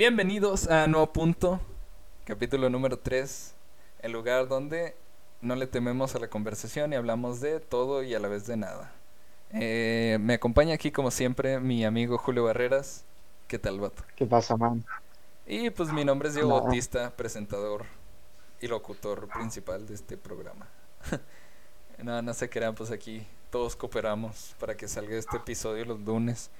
Bienvenidos a Nuevo Punto, capítulo número 3, el lugar donde no le tememos a la conversación y hablamos de todo y a la vez de nada. Eh, me acompaña aquí, como siempre, mi amigo Julio Barreras. ¿Qué tal, vato? ¿Qué pasa, man? Y pues mi nombre es Diego Nada. Bautista, presentador y locutor principal de este programa. no, no se crean, pues aquí todos cooperamos para que salga este episodio los lunes.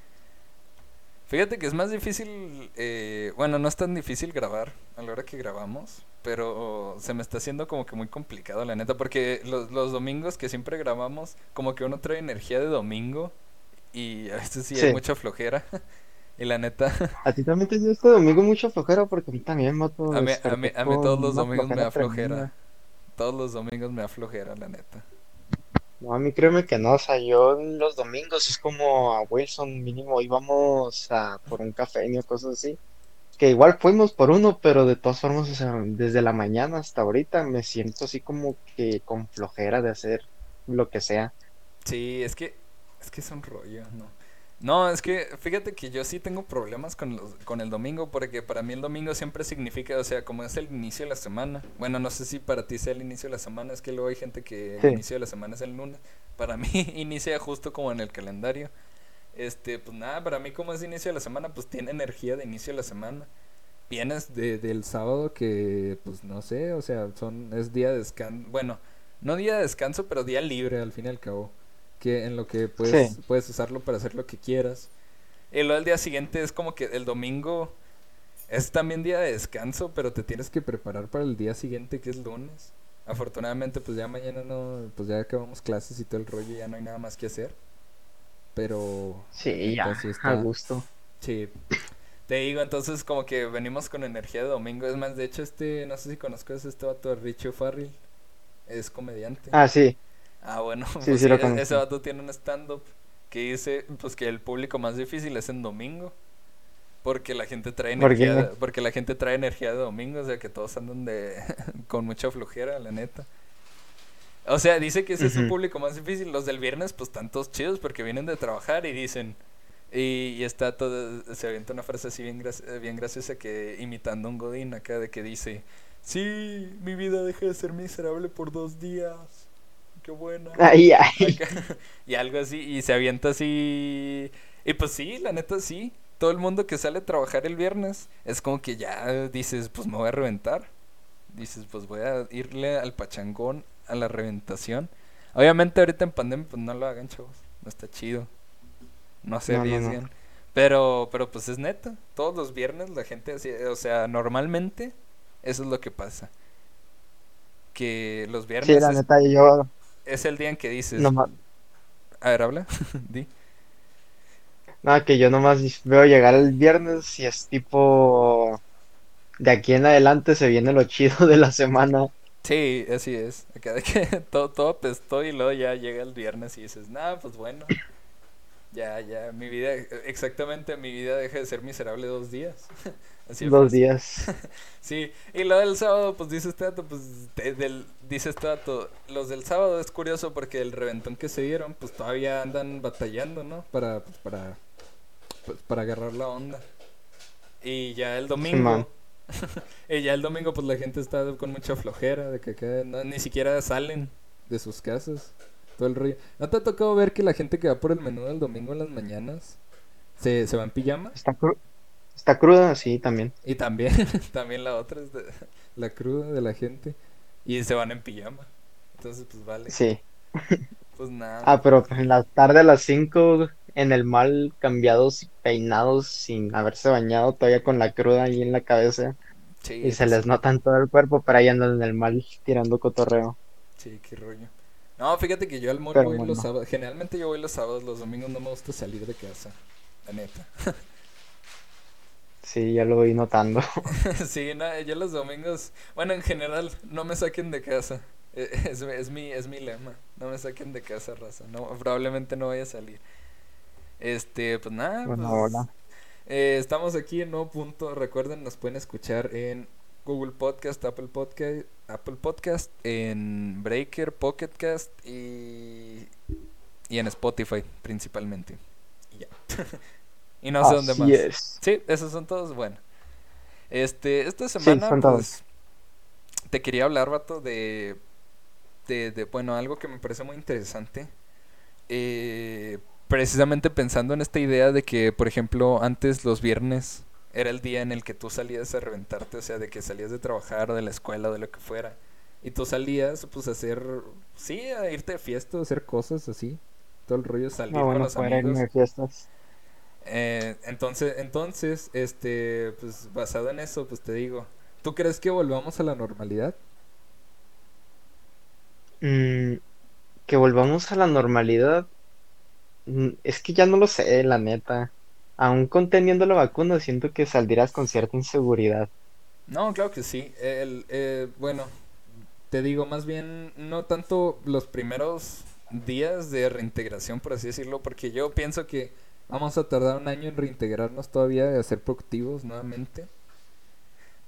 Fíjate que es más difícil, eh, bueno, no es tan difícil grabar a la hora que grabamos, pero se me está haciendo como que muy complicado, la neta, porque los, los domingos que siempre grabamos, como que uno trae energía de domingo y a veces sí, hay mucha flojera. Y la neta, A ti también te dio este domingo mucha flojera porque a mí también, mato. a mí, a mí, a mí todos los domingos me da flojera. Todos los domingos me da flojera, la neta. No, a mí créeme que no, o sea, yo los domingos es como a Wilson mínimo íbamos a por un café cosas así. Que igual fuimos por uno, pero de todas formas, o sea, desde la mañana hasta ahorita me siento así como que con flojera de hacer lo que sea. Sí, es que es que es un rollo, ¿no? No, es que fíjate que yo sí tengo problemas con los, con el domingo porque para mí el domingo siempre significa, o sea, como es el inicio de la semana. Bueno, no sé si para ti sea el inicio de la semana, es que luego hay gente que Sí. el inicio de la semana es el lunes. Para mí inicia justo como en el calendario. Este, pues nada, para mí como es inicio de la semana, pues tiene energía de inicio de la semana. Vienes de, del sábado que, pues no sé, o sea, son, es día de descanso, bueno, no día de descanso, pero día libre al fin y al cabo. Que en lo que puedes, Sí. puedes usarlo para hacer lo que quieras. Y luego el día siguiente es como que el domingo es también día de descanso, pero te tienes que preparar para el día siguiente que es lunes. Afortunadamente, pues ya mañana no, pues ya acabamos clases y todo el rollo, ya no hay nada más que hacer. Pero Sí, ya, sí a está. gusto. Sí. Te digo, entonces como que venimos con energía de domingo. Es más, de hecho, este, no sé si conozcas este vato, Richie Farrell. Es comediante. Ah, sí, Ah, bueno, Sí, pues sí lo e- conozco. ese vato tiene un stand-up que dice pues que el público más difícil es en domingo. Porque la gente trae energía, de- porque la gente trae energía de domingo, o sea que todos andan de con mucha flojera, la neta. O sea, dice que ese es Ujú. público más difícil. Los del viernes, pues están todos chidos porque vienen de trabajar y dicen. Y, y está todo. Se avienta una frase así bien, eh, bien graciosa que imitando a un Godín acá de que dice: Sí, mi vida deja de ser miserable por dos días. Qué buena. ay, ay. Y algo así, y se avienta así. Y pues sí, la neta sí. Todo el mundo que sale a trabajar el viernes es como que ya dices, pues me voy a reventar. Dices, pues voy a irle al pachangón, a la reventación. Obviamente ahorita en pandemia, pues no lo hagan, chavos. No está chido. No se No, no, no. arriesguen. Pero, pero pues es neta. Todos los viernes la gente así, o sea, normalmente eso es lo que pasa. Que los viernes Sí, la es, neta, yo es el día en que dices, nomás, a ver, habla. Di. nada, que yo nomás veo llegar el viernes y es tipo, de aquí en adelante se viene lo chido de la semana. Sí, así es. Acá de que todo, todo apestó y luego ya llega el viernes y dices, nada, pues bueno. Ya, ya, mi vida, exactamente, mi vida deja de ser miserable dos días. Así Dos fácil. días. Sí, y lo del sábado, pues dice este dato, pues de- del, dice este dato, los del sábado es curioso porque el reventón que se dieron, pues todavía andan batallando, ¿no? Para, pues, para, pues, para agarrar la onda. Y ya el domingo, y ya el domingo, pues la gente está con mucha flojera, de que no- ni siquiera salen de sus casas, todo el rollo. ¿No te ha tocado ver que la gente que va por el menú del domingo en las mañanas se, se va en pijama? Está, cru- está cruda, sí, también. Y también, también la otra es de- la cruda de la gente. Y se van en pijama. Entonces, pues vale. Sí. Pues nada. Ah, pero en la tarde a las 5 en el mal, cambiados peinados sin haberse bañado, todavía con la cruda ahí en la cabeza. sí, Y se les nota en todo el cuerpo, pero ahí andan en el mal tirando cotorreo. Sí, qué rollo. No, fíjate que yo al mall voy los sábados. Generalmente yo voy los sábados, los domingos no me gusta salir de casa. La neta. Sí, ya lo voy notando. sí, no, yo los domingos. Bueno, en general, no me saquen de casa. Eh, Es, es mi, es mi lema. No me saquen de casa, raza. No, probablemente no vaya a salir. Este, pues nada. Bueno, pues, hola. Eh, estamos aquí en nuevo punto. Recuerden, nos pueden escuchar en Google Podcast, Apple Podcast, Apple Podcast, en Breaker, Pocket Cast y, y en Spotify principalmente. Y ya. y no sé dónde más. es. Sí, esos son todos. Bueno, Este, esta Sí, semana, todos. pues, te quería hablar, vato, de, de, de, bueno, algo que me parece muy interesante. Eh, precisamente pensando en esta idea de que, por ejemplo, antes los viernes era el día en el que tú salías a reventarte, o sea, de que salías de trabajar, de la escuela, de lo que fuera. Y tú salías, pues, a hacer, sí, a irte de fiesta, a hacer cosas así. Todo el rollo, salir No, con bueno, los poder amigos. irme de fiestas. Eh, entonces, entonces, este, pues basado en eso, pues te digo, ¿tú crees que volvamos a la normalidad? Mm, que volvamos a la normalidad. mm, Es que ya no lo sé, la neta. Aún conteniendo la vacuna, siento que saldrás con cierta inseguridad. No, claro que sí. El, eh, bueno, te digo, más bien, no tanto los primeros días de reintegración, por así decirlo, porque yo pienso que vamos a tardar un año en reintegrarnos todavía y a ser productivos nuevamente.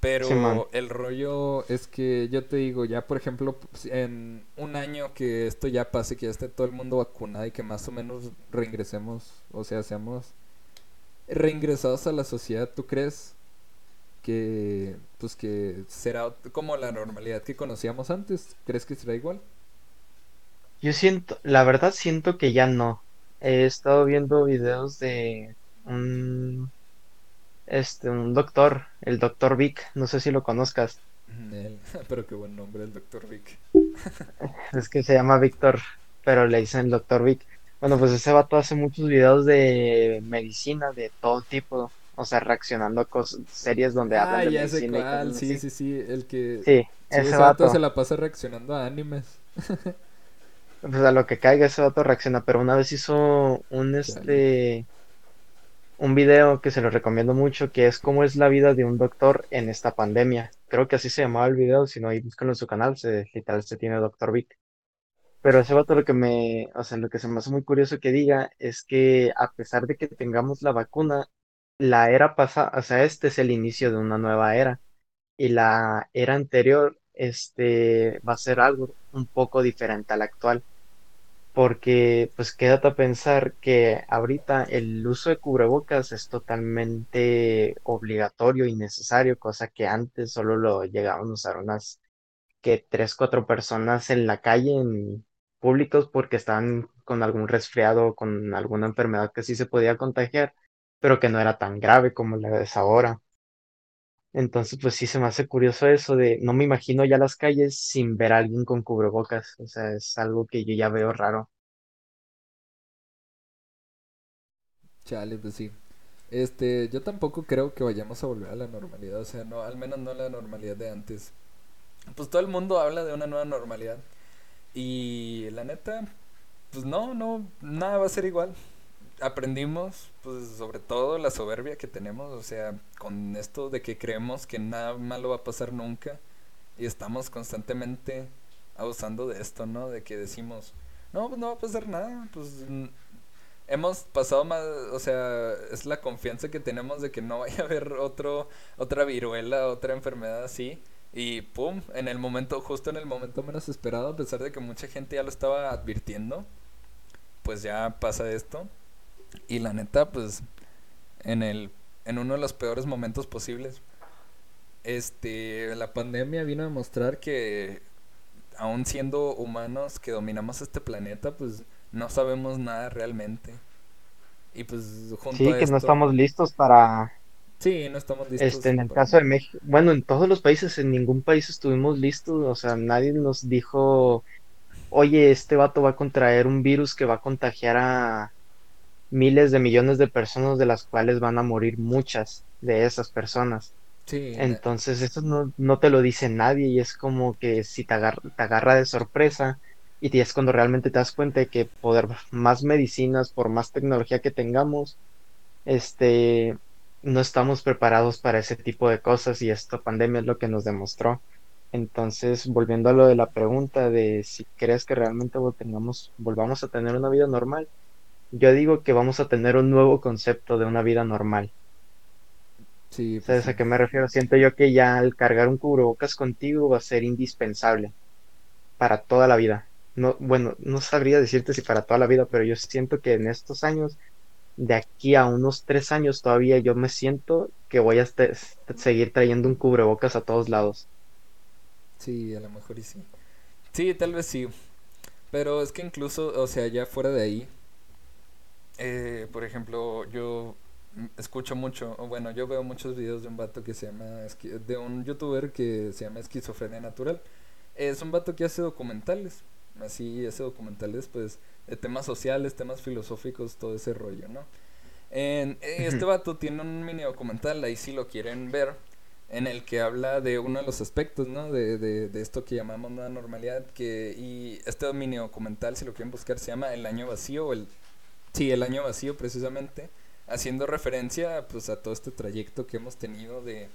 Pero el rollo es que yo te digo, ya por ejemplo, si en un año que esto ya pase, que ya esté todo el mundo vacunado y que más o menos reingresemos, o sea, seamos reingresados a la sociedad, ¿tú crees que pues que será como la normalidad que conocíamos antes? ¿Crees que será igual? Yo siento, la verdad siento que ya no. He estado viendo videos de un, este, un doctor, el doctor Vic, no sé si lo conozcas. Él. Pero qué buen nombre el doctor Vic. Es que se llama Víctor, pero le dicen doctor Vic. Bueno, pues ese vato hace muchos videos de medicina de todo tipo, o sea, reaccionando a cosas, series donde Ah, hablan de ya sé medicina y cuál, sí, así. sí, sí, el que Sí, sí, ese ese vato vato, se la pasa reaccionando a animes. pues a lo que caiga ese vato reacciona, pero una vez hizo un este un video que se lo recomiendo mucho, que es cómo es la vida de un doctor en esta pandemia. Creo que así se llamaba el video, si no, ahí búscalo en su canal, se, literal se tiene Doctor Vic. Pero ese vato lo que me, o sea, lo que se me hace muy curioso que diga es que a pesar de que tengamos la vacuna, la era pasada, o sea, este es el inicio de una nueva era y la era anterior, este, va a ser algo un poco diferente a la actual, porque pues quédate a pensar que ahorita el uso de cubrebocas es totalmente obligatorio y necesario, cosa que antes solo lo llegaban a usar unas que tres, cuatro personas en la calle, en públicos, porque estaban con algún resfriado o con alguna enfermedad que sí se podía contagiar, pero que no era tan grave como la es ahora. Entonces, pues sí se me hace curioso eso de, no me imagino ya las calles sin ver a alguien con cubrebocas, o sea, es algo que yo ya veo raro. Chale, pues sí. Este, yo tampoco creo que vayamos a volver a la normalidad, o sea, no, al menos no la normalidad de antes. Pues todo el mundo habla de una nueva normalidad y la neta, pues no, no, nada va a ser igual. Aprendimos, pues sobre todo la soberbia que tenemos, o sea, con esto de que creemos que nada malo va a pasar nunca y estamos constantemente abusando de esto, ¿no? De que decimos, no, pues no va a pasar nada, pues mm, hemos pasado más, o sea, es la confianza que tenemos de que no vaya a haber otro, otra viruela, otra enfermedad así. Y pum, en el momento, justo en el momento menos esperado, a pesar de que mucha gente ya lo estaba advirtiendo, pues ya pasa esto. Y la neta, pues, en el, en uno de los peores momentos posibles, este, la pandemia vino a demostrar que aún siendo humanos que dominamos este planeta, pues no sabemos nada realmente. Y pues junto Sí, a que no estamos listos para, sí, no estamos listos este, en el para caso de. México, bueno, en todos los países, en ningún país estuvimos listos, o sea, nadie nos dijo, oye, este vato va a contraer un virus que va a contagiar a miles de millones de personas, de las cuales van a morir muchas de esas personas. Sí, Entonces, eso no, no te lo dice nadie y es como que si te agarra, te agarra de sorpresa y es cuando realmente te das cuenta de que por más medicinas, por más tecnología que tengamos, este, no estamos preparados para ese tipo de cosas y esta pandemia es lo que nos demostró. Entonces, volviendo a lo de la pregunta de si crees que realmente tengamos, volvamos a tener una vida normal, yo digo que vamos a tener un nuevo concepto de una vida normal. sí, pues ¿Sabes a qué me refiero? Siento yo que ya al cargar un cubrebocas contigo va a ser indispensable para toda la vida. No, bueno, no sabría decirte si para toda la vida, pero yo siento que en estos años, de aquí a unos tres años todavía, yo me siento que voy a este- seguir trayendo un cubrebocas a todos lados. Sí, a lo mejor y sí. Sí, tal vez sí. Pero es que incluso, o sea, ya fuera de ahí, eh, por ejemplo, yo escucho mucho, o bueno, yo veo muchos videos de un vato que se llama, de un youtuber que se llama Esquizofrenia Natural. Es un vato que hace documentales, así hace documentales pues de temas sociales, temas filosóficos, todo ese rollo, ¿no? En, eh, este vato tiene un mini documental, ahí si lo quieren ver, en el que habla de uno de los aspectos, ¿no? De, de, de esto que llamamos nueva normalidad, que, y este mini documental, si lo quieren buscar, se llama El Año Vacío, o el, sí, El Año Vacío precisamente, haciendo referencia, pues, a todo este trayecto que hemos tenido de,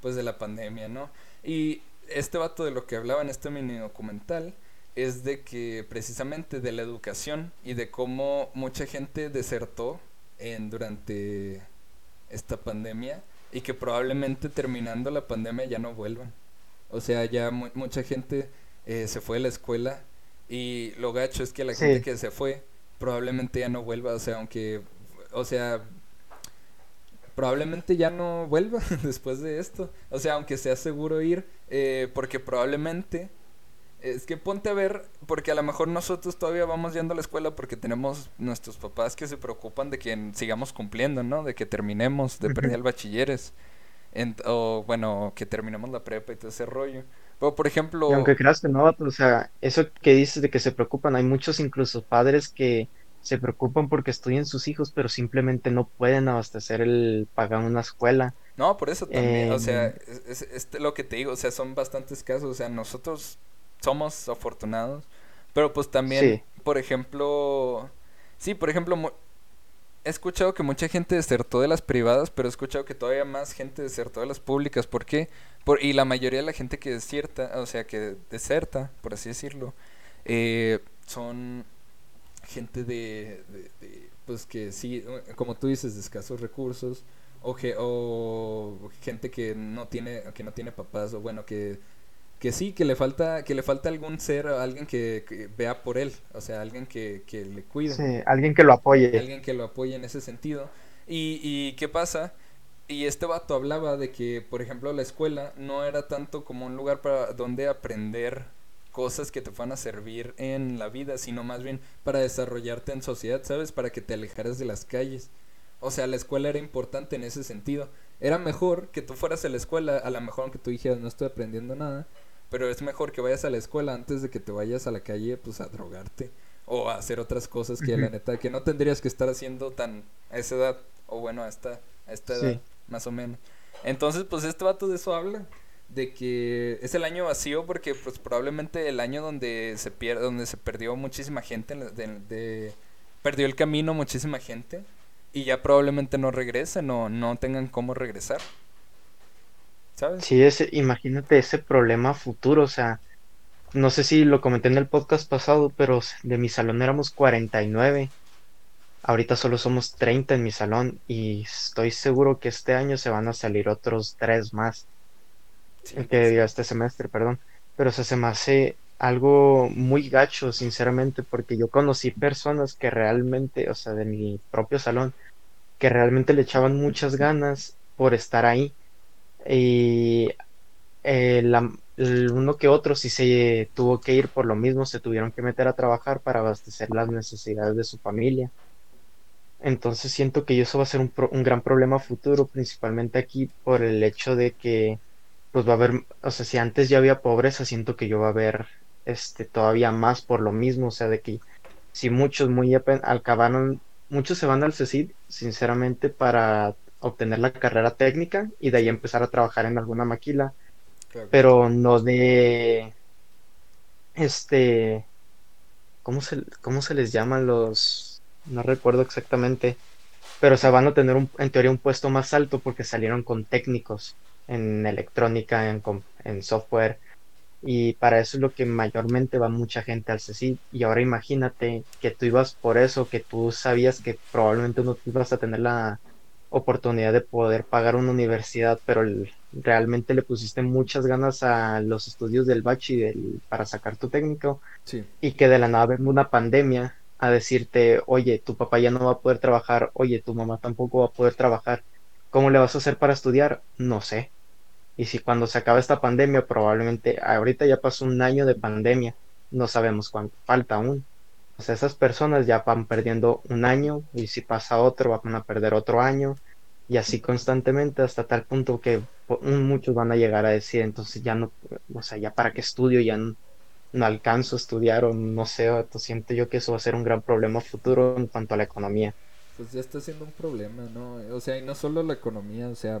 pues, de la pandemia, ¿no? Y este vato de lo que hablaba en este mini documental es de que precisamente de la educación y de cómo mucha gente desertó en, durante esta pandemia y que probablemente terminando la pandemia ya no vuelvan. O sea, ya mu- mucha gente eh, se fue de la escuela y lo gacho es que la Sí. gente que se fue probablemente ya no vuelva. O sea, aunque, o sea, probablemente ya no vuelva después de esto. O sea, aunque sea seguro ir, eh, porque probablemente... Es que ponte a ver, porque a lo mejor nosotros todavía vamos yendo a la escuela porque tenemos nuestros papás que se preocupan de que sigamos cumpliendo, ¿no? De que terminemos, de perder el bachilleres. En- o bueno, que terminemos la prepa y todo ese rollo. Pero por ejemplo, Y aunque creas que no, o sea, eso que dices de que se preocupan, hay muchos incluso padres que se preocupan porque estudian sus hijos, pero simplemente no pueden abastecer el pagar una escuela. no, por eso también, o sea, Eh, es, es- es lo que te digo, o sea, son bastantes casos, o sea, nosotros somos afortunados, pero pues también, sí, por ejemplo, sí, por ejemplo, he escuchado que mucha gente desertó de las privadas, pero he escuchado que todavía más gente desertó de las públicas. ¿Por qué? Por, y la mayoría de la gente que desierta, o sea, que deserta, por así decirlo, eh, son gente de, pues que sí, como tú dices, de escasos recursos, o, que, o gente que no tiene, que no tiene papás, o bueno, que, que sí, que le falta, que le falta algún ser, alguien que, que vea por él, o sea, alguien que, que le cuide sí, alguien que lo apoye. alguien que lo apoye en ese sentido. Y, y qué pasa? Y este vato hablaba de que, por ejemplo, la escuela no era tanto como un lugar para donde aprender cosas que te van a servir en la vida, sino más bien para desarrollarte en sociedad, ¿sabes? Para que te alejaras de las calles. O sea, la escuela era importante en ese sentido. Era mejor que tú fueras a la escuela, a lo mejor aunque tú dijeras no estoy aprendiendo nada, pero es mejor que vayas a la escuela antes de que te vayas a la calle pues a drogarte o a hacer otras cosas que la neta que no tendrías que estar haciendo tan a esa edad o bueno a esta a esta edad Sí, más o menos. Entonces pues este vato de eso habla de que es el año vacío porque pues probablemente el año donde se pierde donde se perdió muchísima gente de- perdió el camino muchísima gente y ya probablemente no regresen o no tengan cómo regresar ¿sabes? sí, ese, imagínate ese problema futuro, o sea, no sé si lo comenté en el podcast pasado, pero de mi salón éramos 49. Ahorita solo somos 30 en mi salón y estoy seguro que este año se van a salir otros tres más. Sí, que diga este semestre, perdón. Pero o sea, se me hace algo muy gacho, sinceramente, porque yo conocí personas que realmente, o sea, de mi propio salón, que realmente le echaban muchas ganas por estar ahí. Y eh, el uno que otro sí se tuvo que ir por lo mismo, se tuvieron que meter a trabajar para abastecer las necesidades de su familia. Entonces siento que eso va a ser un, pro- gran problema futuro, principalmente aquí por el hecho de que pues va a haber, o sea, si antes ya había pobreza, siento que yo va a haber este todavía más por lo mismo, o sea, de que si muchos muy apen- acabaron, muchos se van al CECID, sinceramente, para obtener la carrera técnica y de ahí empezar a trabajar en alguna maquila, claro. pero no de este, ¿cómo se, cómo se les llaman los? No recuerdo exactamente, pero o sea, van a tener un, en teoría un puesto más alto porque salieron con técnicos en electrónica, en, en software, y para eso es lo que mayormente va mucha gente al CECID. Y ahora imagínate que tú ibas por eso, que tú sabías que probablemente no ibas a tener la oportunidad de poder pagar una universidad, pero el- realmente le pusiste muchas ganas a los estudios del bachi del, para sacar tu técnico Sí. y que de la nada venga una pandemia a decirte, oye, tu papá ya no va a poder trabajar, oye, tu mamá tampoco va a poder trabajar. ¿cómo le vas a hacer para estudiar? No sé. Y si cuando se acaba esta pandemia, probablemente ahorita ya pasó un año de pandemia, no sabemos cuánto falta aún. O sea, esas personas ya van perdiendo un año y si pasa otro van a perder otro año y así constantemente hasta tal punto que muchos van a llegar a decir entonces ya no, o sea, ya para qué estudio, ya no, alcanzo a estudiar o no sé, o siento yo que eso va a ser un gran problema futuro en cuanto a la economía. Pues ya está siendo un problema, ¿no? O sea, y no solo la economía, o sea,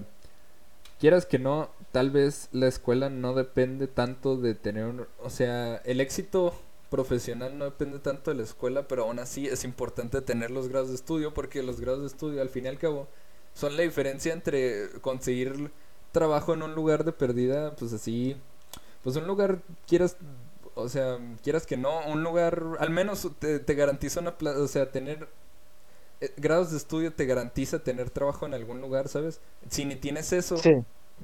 quieras que no, tal vez la escuela no depende tanto de tener un, o sea, el éxito profesional no depende tanto de la escuela, pero aún así es importante tener los grados de estudio porque los grados de estudio al fin y al cabo son la diferencia entre conseguir trabajo en un lugar de perdida, pues así, pues un lugar quieras, o sea, quieras que no, un lugar, al menos te, te garantiza una, o sea, tener eh, grados de estudio te garantiza tener trabajo en algún lugar, ¿sabes? Si ni tienes eso,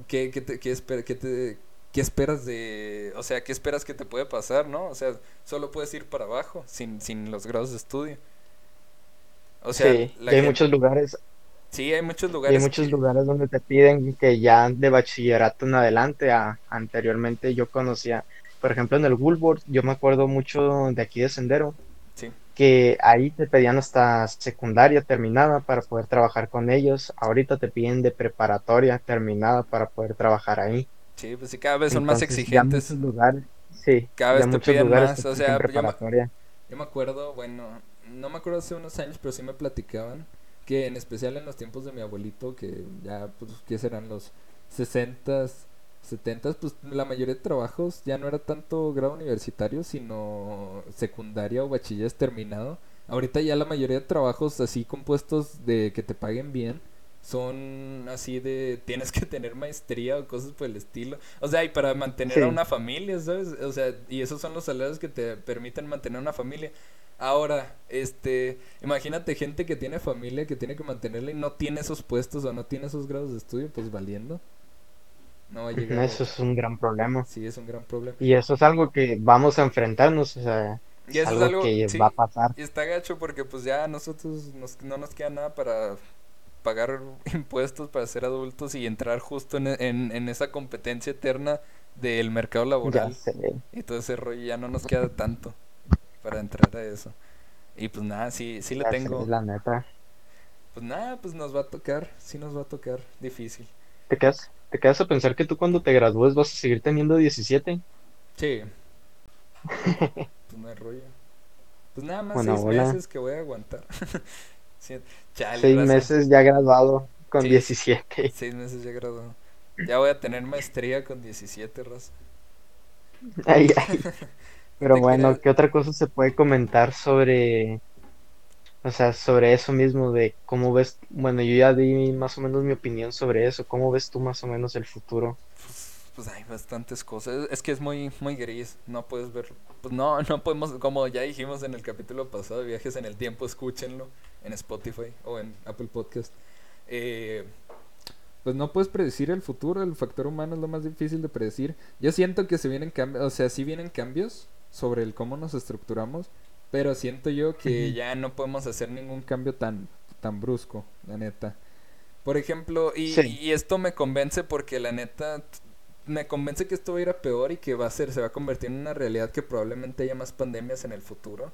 ¿qué, qué, te, qué, te, ¿qué esperas de, o sea, qué esperas que te puede pasar, no? O sea, solo puedes ir para abajo sin, sin los grados de estudio. O sea, hay muchos lugares. Sí, hay muchos lugares. Hay muchos lugares donde te piden que ya de bachillerato en adelante, a, anteriormente yo conocía, por ejemplo, en el Woolworth, yo me acuerdo mucho de aquí de Sendero, que ahí te pedían hasta secundaria terminada para poder trabajar con ellos, ahorita te piden de preparatoria terminada para poder trabajar ahí. Sí, pues sí, cada vez son más exigentes. Ya lugares, sí, cada vez te piden más, o sea, yo me, yo me acuerdo, bueno, no me acuerdo hace unos años, pero sí me platicaban que en especial en los tiempos de mi abuelito, que ya, pues, ¿qué serán los 60 70 pues la mayoría de trabajos ya no era tanto grado universitario, sino secundaria o bachiller terminado. Ahorita ya la mayoría de trabajos así compuestos de que te paguen bien son así de tienes que tener maestría o cosas por el estilo. O sea, y para mantener a una familia, ¿sabes? O sea, y esos son los salarios que te permiten mantener una familia. Ahora, este, imagínate gente que tiene familia, que tiene que mantenerla y no tiene esos puestos o no tiene esos grados de estudio, pues valiendo. No va a llegar. Eso es un gran problema. Sí, es un gran problema. Y eso es algo que vamos a enfrentarnos, o sea, y eso es algo, que va a pasar. Y está gacho porque pues ya nosotros no nos queda nada para pagar impuestos para ser adultos y entrar justo en, en, esa competencia eterna del mercado laboral. Y todo ese rollo ya no nos queda tanto para entrar a eso. Y pues nada, sí, sí le tengo. la neta. Pues nada, pues nos va a tocar, sí nos va a tocar difícil. ¿Te quedas, te quedas a pensar que tú cuando te gradúes vas a seguir teniendo 17? Sí. pues no hay rollo. Pues nada más seis meses que voy a aguantar. Seis meses ya graduado con 17. Seis meses ya graduado. Ya voy a tener maestría con 17, raza. Pero bueno, ¿qué otra cosa se puede comentar sobre, o sea, sobre eso mismo de cómo ves, bueno, yo ya di más o menos mi opinión sobre eso, ¿cómo ves tú más o menos el futuro? Pues, pues hay bastantes cosas, es que es muy, muy gris, no puedes ver, pues no, no podemos, como ya dijimos en el capítulo pasado Viajes en el Tiempo, escúchenlo en Spotify o en Apple Podcast. Eh, pues no puedes predecir el futuro, el factor humano es lo más difícil de predecir. Yo siento que se vienen cambios, o sea, sí vienen cambios sobre el cómo nos estructuramos, pero siento yo que ya no podemos hacer ningún cambio tan, tan brusco, la neta. Por ejemplo, y, y, esto me convence porque la neta me convence que esto va a ir a peor y que va a ser, se va a convertir en una realidad que probablemente haya más pandemias en el futuro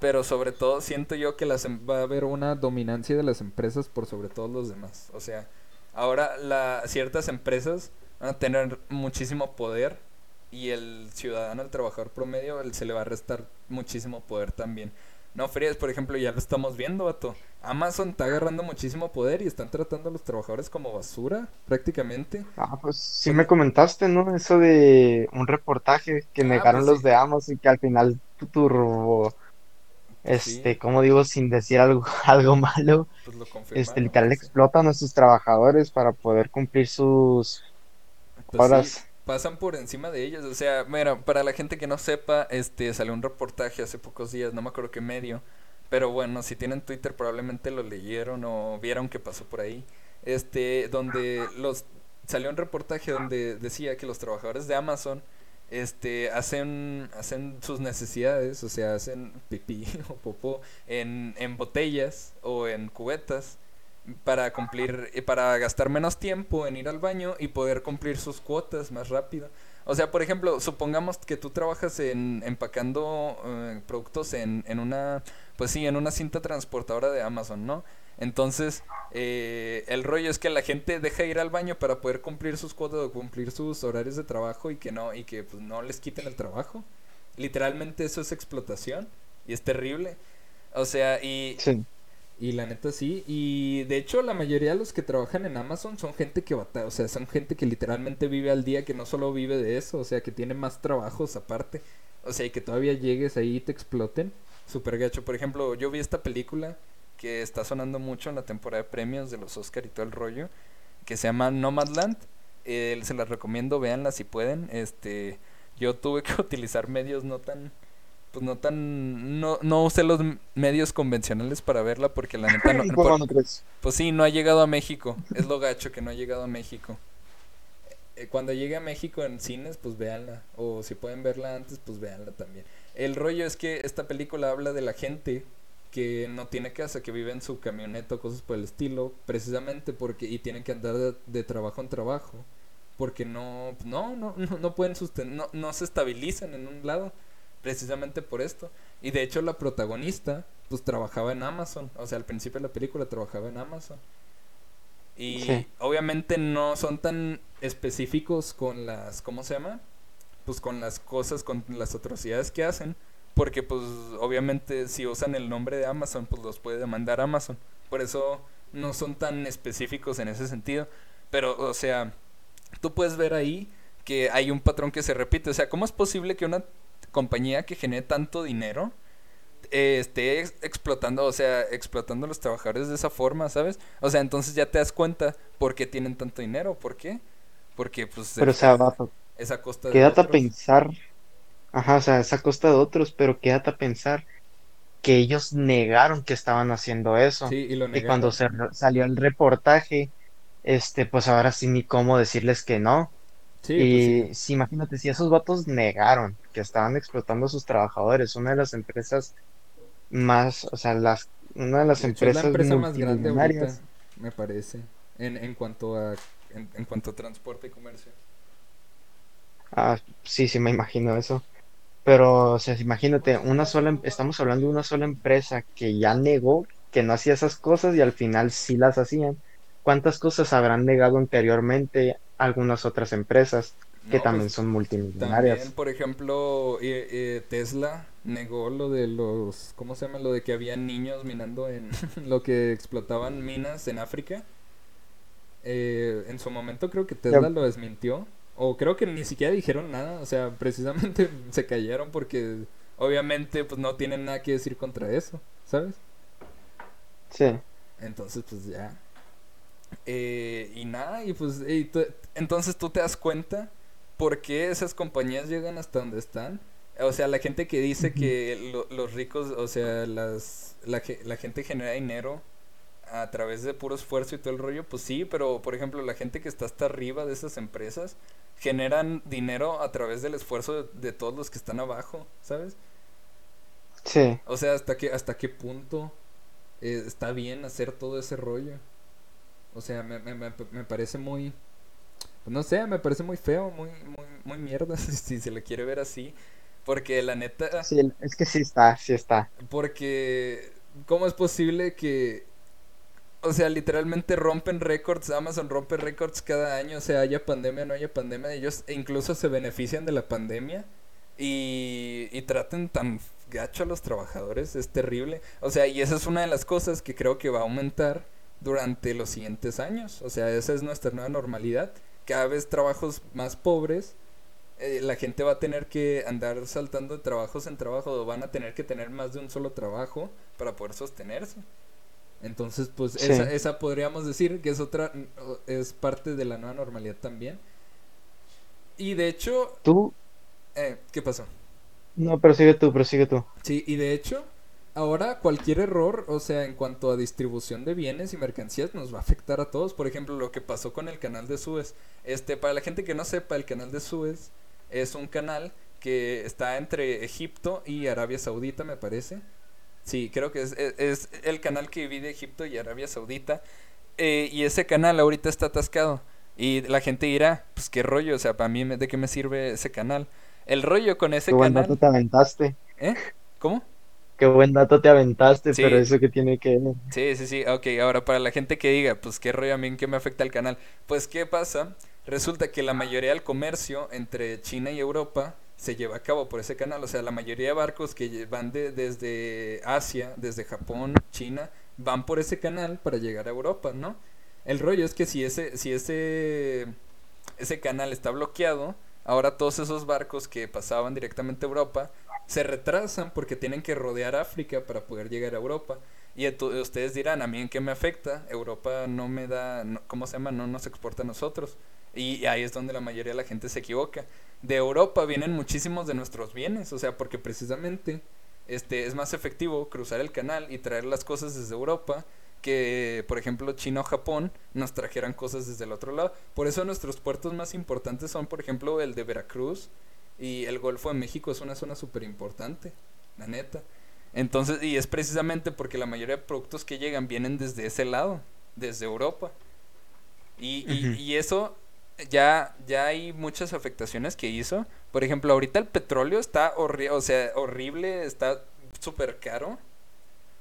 pero sobre todo siento yo que las, em, va a haber una dominancia de las empresas por sobre todos los demás. O sea, ahora la, ciertas empresas van a tener muchísimo poder y el ciudadano, el trabajador promedio, se le va a restar muchísimo poder también. No fríes, por ejemplo, ya lo estamos viendo, vato. Amazon está agarrando muchísimo poder y están tratando a los trabajadores como basura, prácticamente. Ah, pues sí me comentaste, ¿no? Eso de un reportaje que ah, negaron pues los de Amazon y que al final turbo este, como digo, sin decir algo, algo malo, pues este, literal explotan a sus trabajadores para poder cumplir sus pues horas. pasan por encima de ellos, o sea, mira, para la gente que no sepa, este, salió un reportaje hace pocos días, no me acuerdo qué medio, pero bueno, si tienen Twitter probablemente lo leyeron o vieron que pasó por ahí, este, donde los, salió un reportaje donde decía que los trabajadores de Amazon este, hacen, hacen sus necesidades, o sea, hacen pipí o popó en, en botellas o en cubetas para cumplir, para gastar menos tiempo en ir al baño y poder cumplir sus cuotas más rápido. O sea, por ejemplo, supongamos que tú trabajas en empacando eh, productos en, en una, pues sí, en una cinta transportadora de Amazon, ¿no? Entonces, eh, el rollo es que la gente deja ir al baño para poder cumplir sus cuotas o cumplir sus horarios de trabajo y que no, y que pues, no les quiten el trabajo. Literalmente eso es explotación y es terrible. O sea, y, Sí. y la neta sí. Y de hecho, la mayoría de los que trabajan en Amazon son gente que batalla. O sea, son gente que literalmente vive al día, que no solo vive de eso. O sea, que tiene más trabajos aparte. O sea, y que todavía llegues ahí y te exploten. Super gacho. Por ejemplo, yo vi esta película que está sonando mucho en la temporada de premios de los Oscar y todo el rollo. Que se llama Nomadland. Eh, se las recomiendo, véanla si pueden. Este, yo tuve que utilizar medios no tan pues no tan no, no usé los medios convencionales para verla porque la neta no, ¿Cómo por- no crees? pues sí no ha llegado a México es lo gacho que no ha llegado a México Eh, cuando llegue a México en cines pues véanla o si pueden verla antes pues véanla también el rollo es que esta película habla de la gente que no tiene casa que vive en su camioneta o cosas por el estilo precisamente porque y tienen que andar de, de trabajo en trabajo porque no no no no, pueden susten no, no se estabilizan en un lado precisamente por esto y de hecho la protagonista pues trabajaba en Amazon o sea al principio de la película trabajaba en Amazon y Sí. obviamente no son tan específicos con las ¿cómo se llama? pues con las cosas con las atrocidades que hacen porque pues obviamente si usan el nombre de Amazon pues los puede demandar Amazon por eso no son tan específicos en ese sentido pero o sea tú puedes ver ahí que hay un patrón que se repite. O sea, ¿cómo es posible que una compañía que genere tanto dinero eh, esté ex- explotando, o sea, explotando a los trabajadores de esa forma, ¿sabes? O sea, entonces ya te das cuenta por qué tienen tanto dinero, ¿por qué? Porque pues Pero, o sea, vato, es a costa quédate a pensar. Ajá, o sea, es a costa de otros, pero quédate a pensar que ellos negaron que estaban haciendo eso. Sí, y lo Y cuando se salió el reportaje, este, pues ahora sí ni cómo decirles que no. Sí, Y pues sí. si imagínate, si esos vatos negaron que estaban explotando a sus trabajadores, una de las empresas más, o sea, las, una de las De hecho, es la empresas empresa más grande ahorita, multimillonarias, me parece, en, en cuanto a en, en cuanto a transporte y comercio. ah, sí, sí me imagino eso. Pero, o sea, imagínate, una sola, em- estamos hablando de una sola empresa que ya negó que no hacía esas cosas y al final sí las hacían. ¿Cuántas cosas habrán negado anteriormente algunas otras empresas que No, también pues, son También, multimillonarias? por ejemplo, eh, eh, Tesla negó lo de los, ¿cómo se llama? Lo de que había niños minando en lo que explotaban minas en África. Eh, en su momento creo que Tesla lo desmintió. O creo que ni siquiera dijeron nada. O sea, precisamente se callaron porque obviamente pues no tienen nada que decir contra eso, ¿sabes? Sí, Entonces, pues ya. Eh, y nada, y pues y entonces tú te das cuenta por qué esas compañías llegan hasta donde están. O sea, la gente que dice que lo- los ricos, o sea, las, la, la gente genera dinero a través de puro esfuerzo y todo el rollo, pues sí, pero por ejemplo, la gente que está hasta arriba de esas empresas generan dinero a través del esfuerzo de, de todos los que están abajo, ¿sabes? sí. O sea, hasta qué, hasta qué punto eh, está bien hacer todo ese rollo. O sea, me, me, me, parece muy... pues no sé, me parece muy feo, muy, muy, muy mierda, si se le quiere ver así. Porque la neta, Sí, es que sí está, sí está. porque ¿cómo es posible que... O sea, literalmente rompen récords, Amazon rompe récords cada año, o sea, haya pandemia o no haya pandemia, ellos incluso se benefician de la pandemia y, y traten tan gacho a los trabajadores, es terrible. O sea, y esa es una de las cosas que creo que va a aumentar durante los siguientes años. O sea, esa es nuestra nueva normalidad. Cada vez trabajos más pobres, eh, la gente va a tener que andar saltando de trabajos en trabajo van a tener que tener más de un solo trabajo para poder sostenerse. Entonces, pues Sí. esa, esa podríamos decir que es otra, es parte de la nueva normalidad también. Y de hecho, Tú, eh, ¿qué pasó? no, prosigue tú, prosigue tú. Sí, y de hecho, ahora cualquier error, o sea, en cuanto a distribución de bienes y mercancías, nos va a afectar a todos. Por ejemplo, lo que pasó con el canal de Suez. Este, para la gente que no sepa, el canal de Suez es un canal que está entre Egipto y Arabia Saudita, me parece. Sí, creo que es, es, es el canal que divide Egipto y Arabia Saudita. eh, y ese canal ahorita está atascado. Y la gente dirá, pues qué rollo, o sea, para mí, ¿de qué me sirve ese canal? El rollo con ese Qué buen canal... dato te aventaste. ¿Eh? ¿Cómo? Qué buen dato te aventaste, Sí. pero eso que tiene que. Sí, sí, sí. Ok, ahora para la gente que diga, pues qué rollo a mí, ¿en qué me afecta el canal? Pues, ¿qué pasa? Resulta que la mayoría del comercio entre China y Europa se lleva a cabo por ese canal. O sea, la mayoría de barcos que van de- desde Asia, desde Japón, China, van por ese canal para llegar a Europa, ¿no? El rollo es que si ese, si ese, ese canal está bloqueado, ahora todos esos barcos que pasaban directamente a Europa se retrasan porque tienen que rodear África para poder llegar a Europa. Y ustedes dirán, ¿a mí en qué me afecta? Europa no me da, ¿cómo se llama? No nos exporta a nosotros. Y ahí es donde la mayoría de la gente se equivoca. De Europa vienen muchísimos de nuestros bienes, o sea, porque precisamente este es más efectivo cruzar el canal y traer las cosas desde Europa que, por ejemplo, China o Japón nos trajeran cosas desde el otro lado. Por eso nuestros puertos más importantes son, por ejemplo, el de Veracruz y el Golfo de México es una zona súper importante, la neta. Entonces, y es precisamente porque la mayoría de productos que llegan vienen desde ese lado, desde Europa. Y, y- y eso ya, ya hay muchas afectaciones que hizo. Por ejemplo, ahorita el petróleo está horrible, o sea, horrible, está súper caro.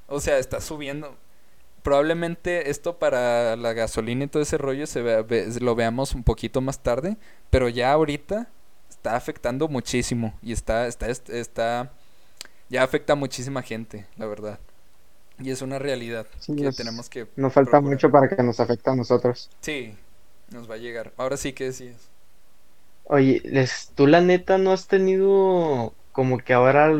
O sea, está subiendo. Probablemente esto para la gasolina y todo ese rollo se vea- ve- lo veamos un poquito más tarde, pero ya ahorita está afectando muchísimo y está, está, est- está, ya afecta a muchísima gente, la verdad. Y es una realidad Sí, que es- tenemos que Nos falta procurar. mucho para que nos afecte a nosotros. Sí, nos va a llegar. Ahora sí que decías. Oye, les, tú la neta no has tenido como que ahora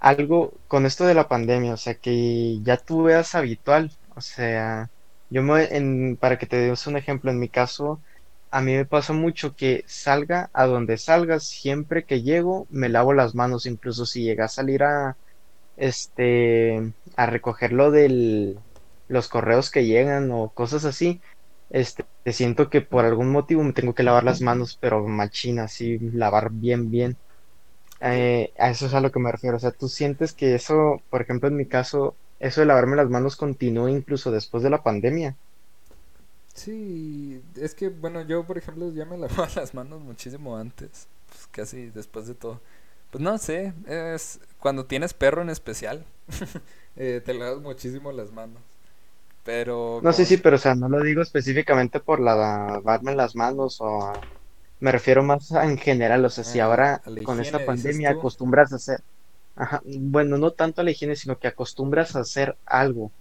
algo con esto de la pandemia, o sea, que ya tú veas habitual. O sea, yo me, en, para que te des un ejemplo, en mi caso, a mí me pasa mucho que salga a donde salga, siempre que llego, me lavo las manos, incluso si llega a salir a, este, a recoger lo del, los correos que llegan o cosas así. Este, siento que por algún motivo me tengo que lavar las manos, pero machina, así, lavar bien, bien. Eh, a eso es a lo que me refiero. O sea, tú sientes que eso, por ejemplo, en mi caso, eso de lavarme las manos continúa incluso después de la pandemia. Sí, es que, bueno, yo, por ejemplo, ya me lavaba las manos muchísimo antes, pues casi después de todo. Pues no sé, es cuando tienes perro en especial, eh, te lavas muchísimo las manos. Pero No, sí, sí, pero o sea, no lo digo específicamente por la, lavarme las manos o me refiero más a en general. O sea, si Ah, ahora con esta higiene, pandemia acostumbras a hacer, ajá, bueno, no tanto a la higiene, sino que acostumbras a hacer algo.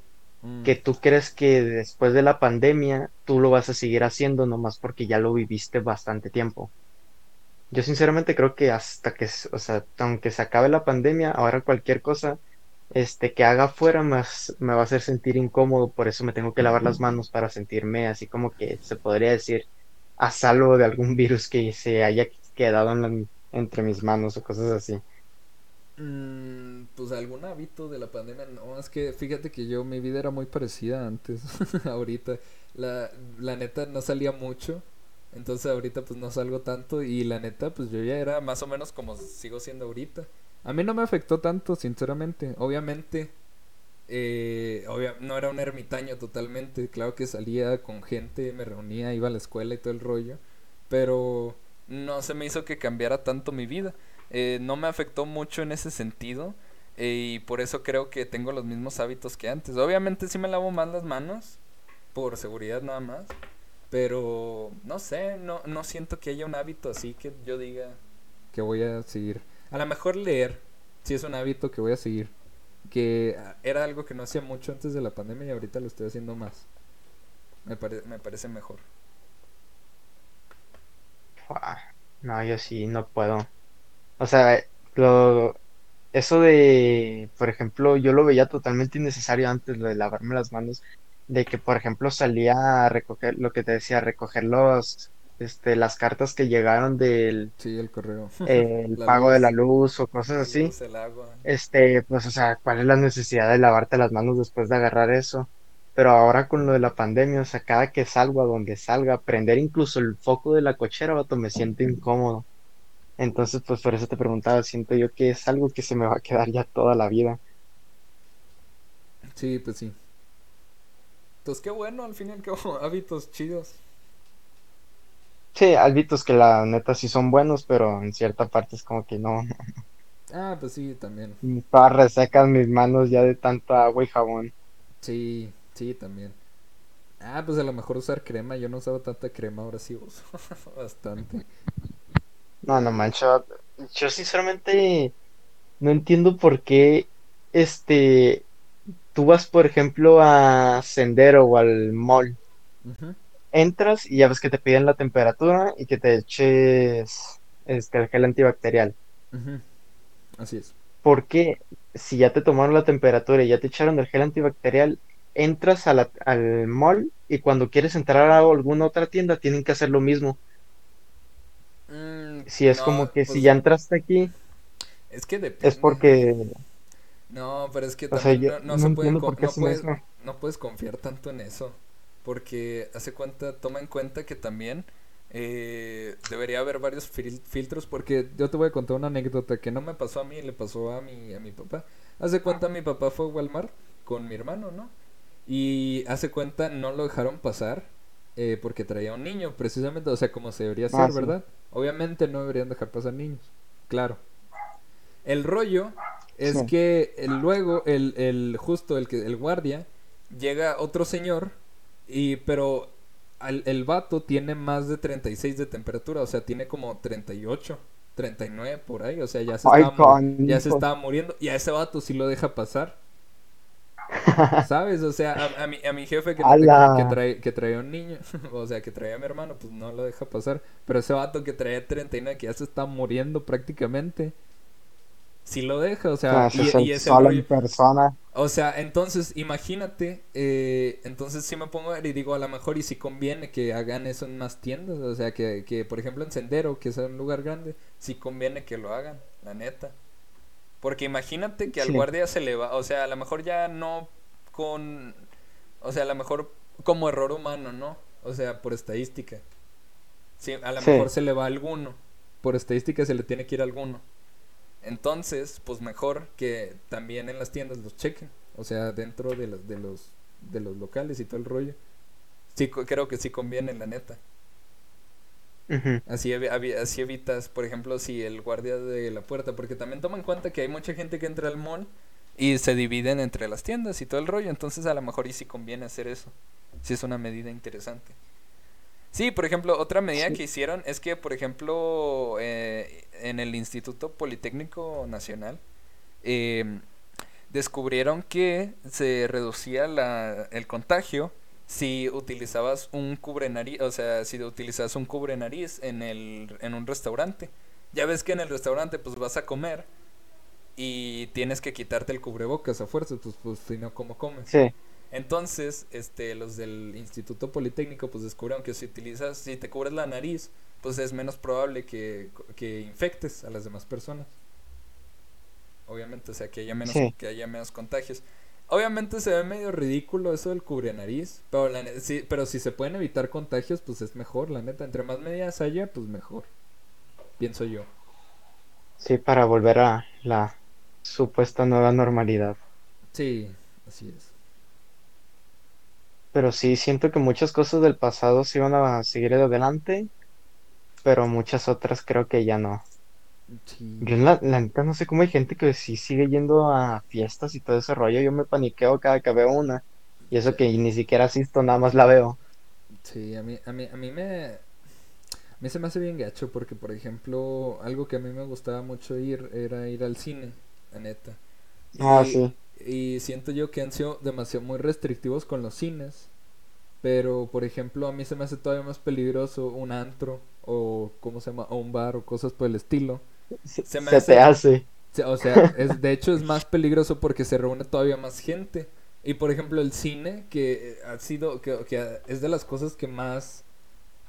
Mm, que tú crees que después de la pandemia tú lo vas a seguir haciendo nomás porque ya lo viviste bastante tiempo. Yo sinceramente creo que hasta que, o sea, aunque se acabe la pandemia, ahora cualquier cosa este que haga afuera más me va a hacer sentir incómodo, por eso me tengo que lavar las manos para sentirme así como que se podría decir a salvo de algún virus que se haya quedado en la- entre mis manos o cosas así. Mm, pues algún hábito de la pandemia, no, es que fíjate que yo, mi vida era muy parecida antes, ahorita, la, la neta no salía mucho, entonces ahorita pues no salgo tanto y la neta pues yo ya era más o menos como sigo siendo ahorita. A mí no me afectó tanto, sinceramente, obviamente, eh, no era un ermitaño totalmente, claro que salía con gente, me reunía, iba a la escuela y todo el rollo, pero no se me hizo que cambiara tanto mi vida. Eh, no me afectó mucho en ese sentido eh, y por eso creo que tengo los mismos hábitos que antes. Obviamente sí me lavo más las manos, por seguridad nada más, pero no sé, no, no siento que haya un hábito así que yo diga que voy a seguir. A lo mejor leer, sí es un hábito que voy a seguir, que ah, era algo que no hacía mucho antes de la pandemia y ahorita lo estoy haciendo más. Me, pare- me parece mejor. Fua, No, yo sí no puedo. O sea, lo, eso de, por ejemplo, yo lo veía totalmente innecesario antes, lo de lavarme las manos, de que, por ejemplo, salía a recoger, lo que te decía, recoger los, este, las cartas que llegaron del Sí, el correo. eh, el pago de la luz. o cosas La así. luz, el agua. Este, pues, o sea, ¿cuál es la necesidad de lavarte las manos después de agarrar eso? Pero ahora con lo de la pandemia, o sea, cada que salgo a donde salga, prender incluso el foco de la cochera, vato, me siento incómodo. Entonces, pues por eso te preguntaba, siento yo que es algo que se me va a quedar ya toda la vida. Sí, pues sí. Entonces, qué bueno, al fin y al cabo, hábitos chidos. Sí, hábitos que la neta sí son buenos, pero en cierta parte es como que no. Ah, pues sí, también. Todas resecan mis manos ya de tanta agua y jabón. Sí, sí, también. Ah, pues a lo mejor usar crema. Yo no usaba tanta crema, ahora sí uso bastante. No, no mancho. Yo sinceramente no entiendo por qué este tú vas, por ejemplo, a Sendero o al mall. Ujú, Entras y ya ves que te piden la temperatura y que te eches este, el gel antibacterial. Así es. ¿Por qué si ya te tomaron la temperatura y ya te echaron el gel antibacterial, entras a la- al mall y cuando quieres entrar a alguna otra tienda tienen que hacer lo mismo? Mm, Si es no, como que si pues, ya entraste aquí es que es depende. porque, No, pero es que sea, también no, no no se puede, puedes, no puedes confiar tanto en eso. Porque hace cuenta, toma en cuenta que también eh, debería haber varios fil- filtros. Porque yo te voy a contar una anécdota que no me pasó a mí, le pasó a mi, a mi papá. Hace cuenta, mi papá fue a Walmart con mi hermano, ¿no? Y hace cuenta, no lo dejaron pasar eh, porque traía un niño, precisamente, o sea, como se debería Ah, hacer, sí. ¿verdad? Obviamente no deberían dejar pasar niños, claro. El rollo es Sí. que el- luego el, el justo el que el guardia llega otro señor y pero al- el vato tiene más de 36 de temperatura, o sea, tiene como 38, 39 por ahí, o sea, ya se Ay, estaba, ya se estaba muriendo y a ese vato sí lo deja pasar. ¿Sabes? O sea, a, a mi, a mi jefe que, que, trae- que traía un niño, o sea, que traía a mi hermano, pues no lo deja pasar. Pero ese vato que traía 39, que ya se está muriendo prácticamente, sí lo deja, o sea, Ah, y, es y es el en persona. O sea, entonces, imagínate, eh, entonces sí me pongo a ver y digo, a lo mejor y si conviene que hagan eso en más tiendas, o sea, que, que por ejemplo en Sendero, que es un lugar grande, sí conviene que lo hagan, la neta. Porque imagínate que al Sí. guardia se le va, o sea, a lo mejor ya no con, o sea, a lo mejor como error humano, ¿no? O sea, por estadística. Sí, a lo mejor se le va alguno, por estadística se le tiene que ir alguno. Entonces, pues mejor que también en las tiendas los chequen, o sea, dentro de los de los de los locales y todo el rollo. Sí, creo que sí conviene, la neta. Así, así evitas, por ejemplo, si el guardia de la puerta, porque también toma en cuenta que hay mucha gente que entra al mall y se dividen entre las tiendas y todo el rollo, entonces a lo mejor y sí conviene hacer eso. Sí es una medida interesante. Sí, por ejemplo, otra medida Sí. que hicieron es que, por ejemplo, eh, en el Instituto Politécnico Nacional eh, descubrieron que se reducía la, el contagio si utilizabas un cubre nariz, o sea, si utilizabas un cubre nariz en el en un restaurante. Ya ves que en el restaurante pues vas a comer y tienes que quitarte el cubrebocas a fuerza, pues pues si no cómo comes. Sí, Entonces, este los del Instituto Politécnico pues descubrieron que si utilizas si te cubres la nariz, pues es menos probable que, que infectes a las demás personas. Obviamente, o sea, que haya menos Sí. que haya menos contagios. Obviamente se ve medio ridículo eso del cubre nariz, pero, la sí, pero si se pueden evitar contagios, pues es mejor, la neta. Entre más medidas haya, pues mejor. Pienso yo. sí, para volver a la supuesta nueva normalidad. Sí, así es. Pero sí, siento que muchas cosas del pasado sí van a seguir adelante, pero muchas otras creo que ya no. Sí. Yo la, la neta no sé cómo hay gente que sí sigue yendo a fiestas y todo ese rollo. Yo me paniqueo cada que veo una. Y eso que ni siquiera asisto, nada más la veo. Sí, a mí, a mí, a mí me... A mí se me hace bien gacho porque, por ejemplo, algo que a mí me gustaba mucho ir era ir al cine, la neta. Ah, sí. Y siento yo que han sido demasiado muy restrictivos con los cines. Pero, por ejemplo, a mí se me hace todavía más peligroso un antro o, ¿cómo se llama? O un bar o cosas por el estilo. Se, se me se hace- te hace. O sea, es, de hecho es más peligroso porque se reúne todavía más gente. Y por ejemplo el cine, que ha sido, que, que es de las cosas que más,